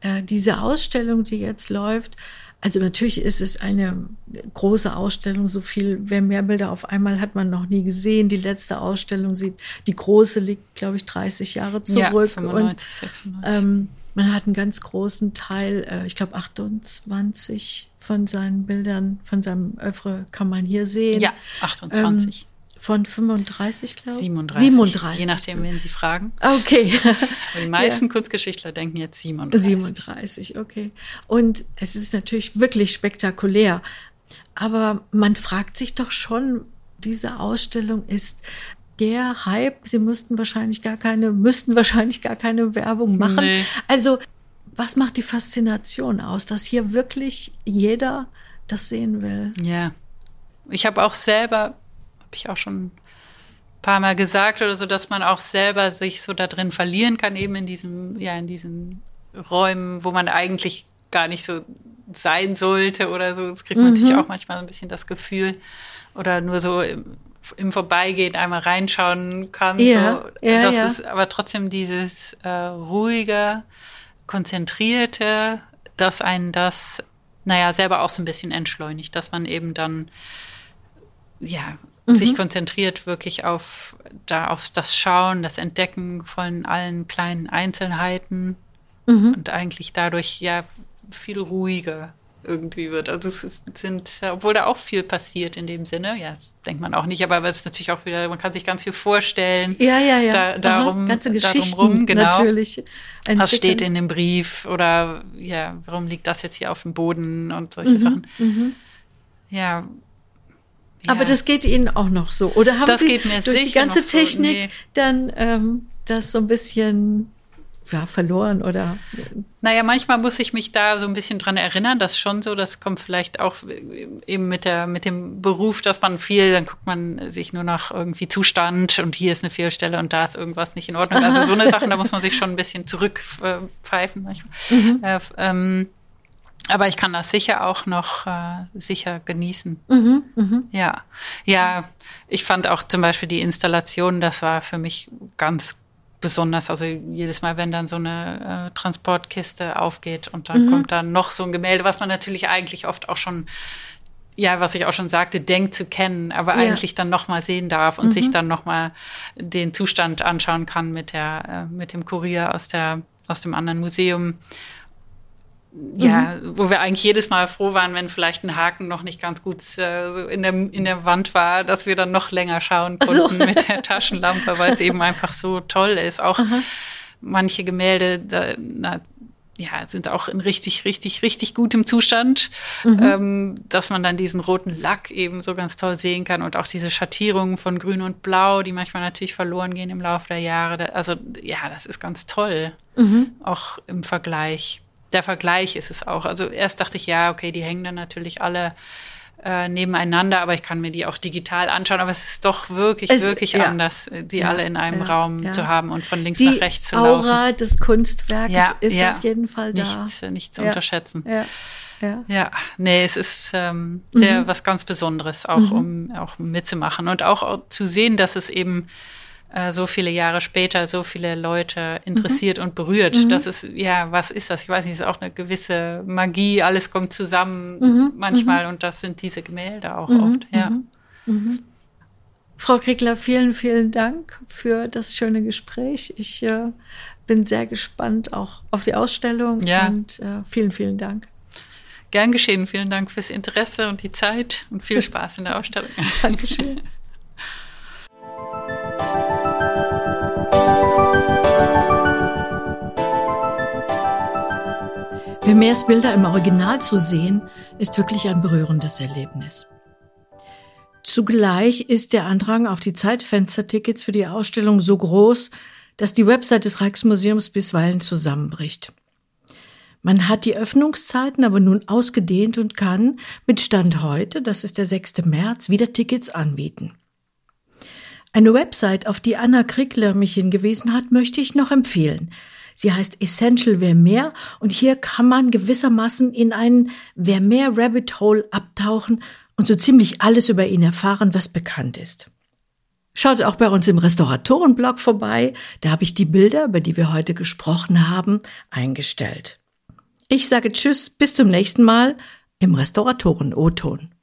äh, diese Ausstellung, die jetzt läuft, also natürlich ist es eine große Ausstellung, so viel, wer mehr Bilder auf einmal hat man noch nie gesehen. Die letzte Ausstellung sieht, die große liegt, glaube ich, 30 Jahre zurück. Ja, 95, 96. Und, ähm, man hat einen ganz großen Teil, äh, ich glaube 28 von seinen Bildern, von seinem Öffre kann man hier sehen. Ja, 28. Ähm, von 35, glaube ich. 37. 37. Je nachdem, wen Sie fragen. Okay. Die meisten ja. Kunstgeschichtler denken jetzt 37. 37, okay. Und es ist natürlich wirklich spektakulär. Aber man fragt sich doch schon, diese Ausstellung ist der Hype. Sie müssten wahrscheinlich gar keine, müssten wahrscheinlich gar keine Werbung machen. Nee. Also, was macht die Faszination aus, dass hier wirklich jeder das sehen will? Ja. Ich habe auch selber, habe ich auch schon ein paar Mal gesagt oder so, dass man auch selber sich so da drin verlieren kann, eben in diesem, ja, in diesen Räumen, wo man eigentlich gar nicht so sein sollte oder so. Das kriegt man mhm. natürlich auch manchmal ein bisschen das Gefühl. Oder nur so im Vorbeigehen einmal reinschauen kann. Ja, so, ja, das ja. ist aber trotzdem dieses äh, ruhige, konzentrierte, dass einen das, naja, selber auch so ein bisschen entschleunigt, dass man eben dann, ja, mhm. sich konzentriert wirklich auf, da, auf das Schauen, das Entdecken von allen kleinen Einzelheiten mhm. und eigentlich dadurch ja viel ruhiger irgendwie wird. Also es ist, sind, obwohl da auch viel passiert in dem Sinne, ja, denkt man auch nicht, aber es ist natürlich auch wieder, man kann sich ganz viel vorstellen. Ja, ja, ja. Da, darum, Aha, ganze Geschichten darum rum, genau. natürlich. Was entwickeln. steht in dem Brief oder ja, warum liegt das jetzt hier auf dem Boden und solche Mhm, Sachen. mhm. Ja. Aber ja. das geht Ihnen auch noch so. Oder haben Das Sie durch die ganze noch so, Technik nee. dann ähm, das so ein bisschen ja, verloren oder Naja, manchmal muss ich mich da so ein bisschen dran erinnern, das schon so, das kommt vielleicht auch eben mit der, mit dem Beruf, dass man viel, dann guckt man sich nur nach irgendwie Zustand und hier ist eine Fehlstelle und da ist irgendwas nicht in Ordnung. Also so eine Sache, da muss man sich schon ein bisschen zurückpfeifen manchmal. Äh, f- ähm, aber ich kann das sicher auch noch äh, sicher genießen. mhm, mhm. Ja, ja, ich fand auch zum Beispiel die Installation, das war für mich ganz besonders. Also jedes Mal, wenn dann so eine äh, Transportkiste aufgeht und dann kommt dann noch so ein Gemälde, was man natürlich eigentlich oft auch schon, ja, was ich auch schon sagte, denkt zu kennen, aber Ja. eigentlich dann noch mal sehen darf und sich dann noch mal den Zustand anschauen kann mit der, äh, mit dem Kurier aus der, aus dem anderen Museum ja, wo wir eigentlich jedes Mal froh waren, wenn vielleicht ein Haken noch nicht ganz gut äh, so in, der, in der Wand war, dass wir dann noch länger schauen Ach so. konnten mit der Taschenlampe, weil es eben einfach so toll ist. Auch manche Gemälde, da, na, ja, sind auch in richtig, richtig, richtig gutem Zustand, ähm, dass man dann diesen roten Lack eben so ganz toll sehen kann und auch diese Schattierungen von Grün und Blau, die manchmal natürlich verloren gehen im Laufe der Jahre. Also ja, das ist ganz toll, auch im Vergleich. Der Vergleich ist es auch. Also erst dachte ich, ja, okay, die hängen dann natürlich alle äh, nebeneinander, aber ich kann mir die auch digital anschauen. Aber es ist doch wirklich, Es- wirklich ja. anders, äh, die Ja, alle in einem ja, Raum zu haben und von links Die nach rechts zu laufen. Aura des Kunstwerkes ist ja. auf jeden Fall da. Nicht, äh, nicht zu unterschätzen. Ja, ja. Nee, es ist ähm, sehr Mhm. was ganz Besonderes, auch um auch mitzumachen und auch, auch zu sehen, dass es eben äh, so viele Jahre später so viele Leute interessiert und berührt. Mhm. Das ist, ja, was ist das? Ich weiß nicht, es ist auch eine gewisse Magie, alles kommt zusammen Mhm. manchmal und das sind diese Gemälde auch oft, ja. Frau Kriegler, vielen, vielen Dank für das schöne Gespräch. Ich äh, bin sehr gespannt auch auf die Ausstellung Ja. und äh, vielen, vielen Dank. Gern geschehen. Vielen Dank fürs Interesse und die Zeit und viel Spaß in der Ausstellung. Dankeschön. Vermeers Bilder im Original zu sehen, ist wirklich ein berührendes Erlebnis. Zugleich ist der Andrang auf die Zeitfenstertickets für die Ausstellung so groß, dass die Website des Rijksmuseums bisweilen zusammenbricht. Man hat die Öffnungszeiten aber nun ausgedehnt und kann mit Stand heute, das ist der 6. März, wieder Tickets anbieten. Eine Website, auf die Anna Kriegler mich hingewiesen hat, möchte ich noch empfehlen. Sie heißt Essential Vermeer und hier kann man gewissermaßen in einen Vermeer Rabbit Hole abtauchen und so ziemlich alles über ihn erfahren, was bekannt ist. Schaut auch bei uns im Restauratorenblog vorbei, da habe ich die Bilder, über die wir heute gesprochen haben, eingestellt. Ich sage Tschüss, bis zum nächsten Mal im Restauratoren-O-Ton.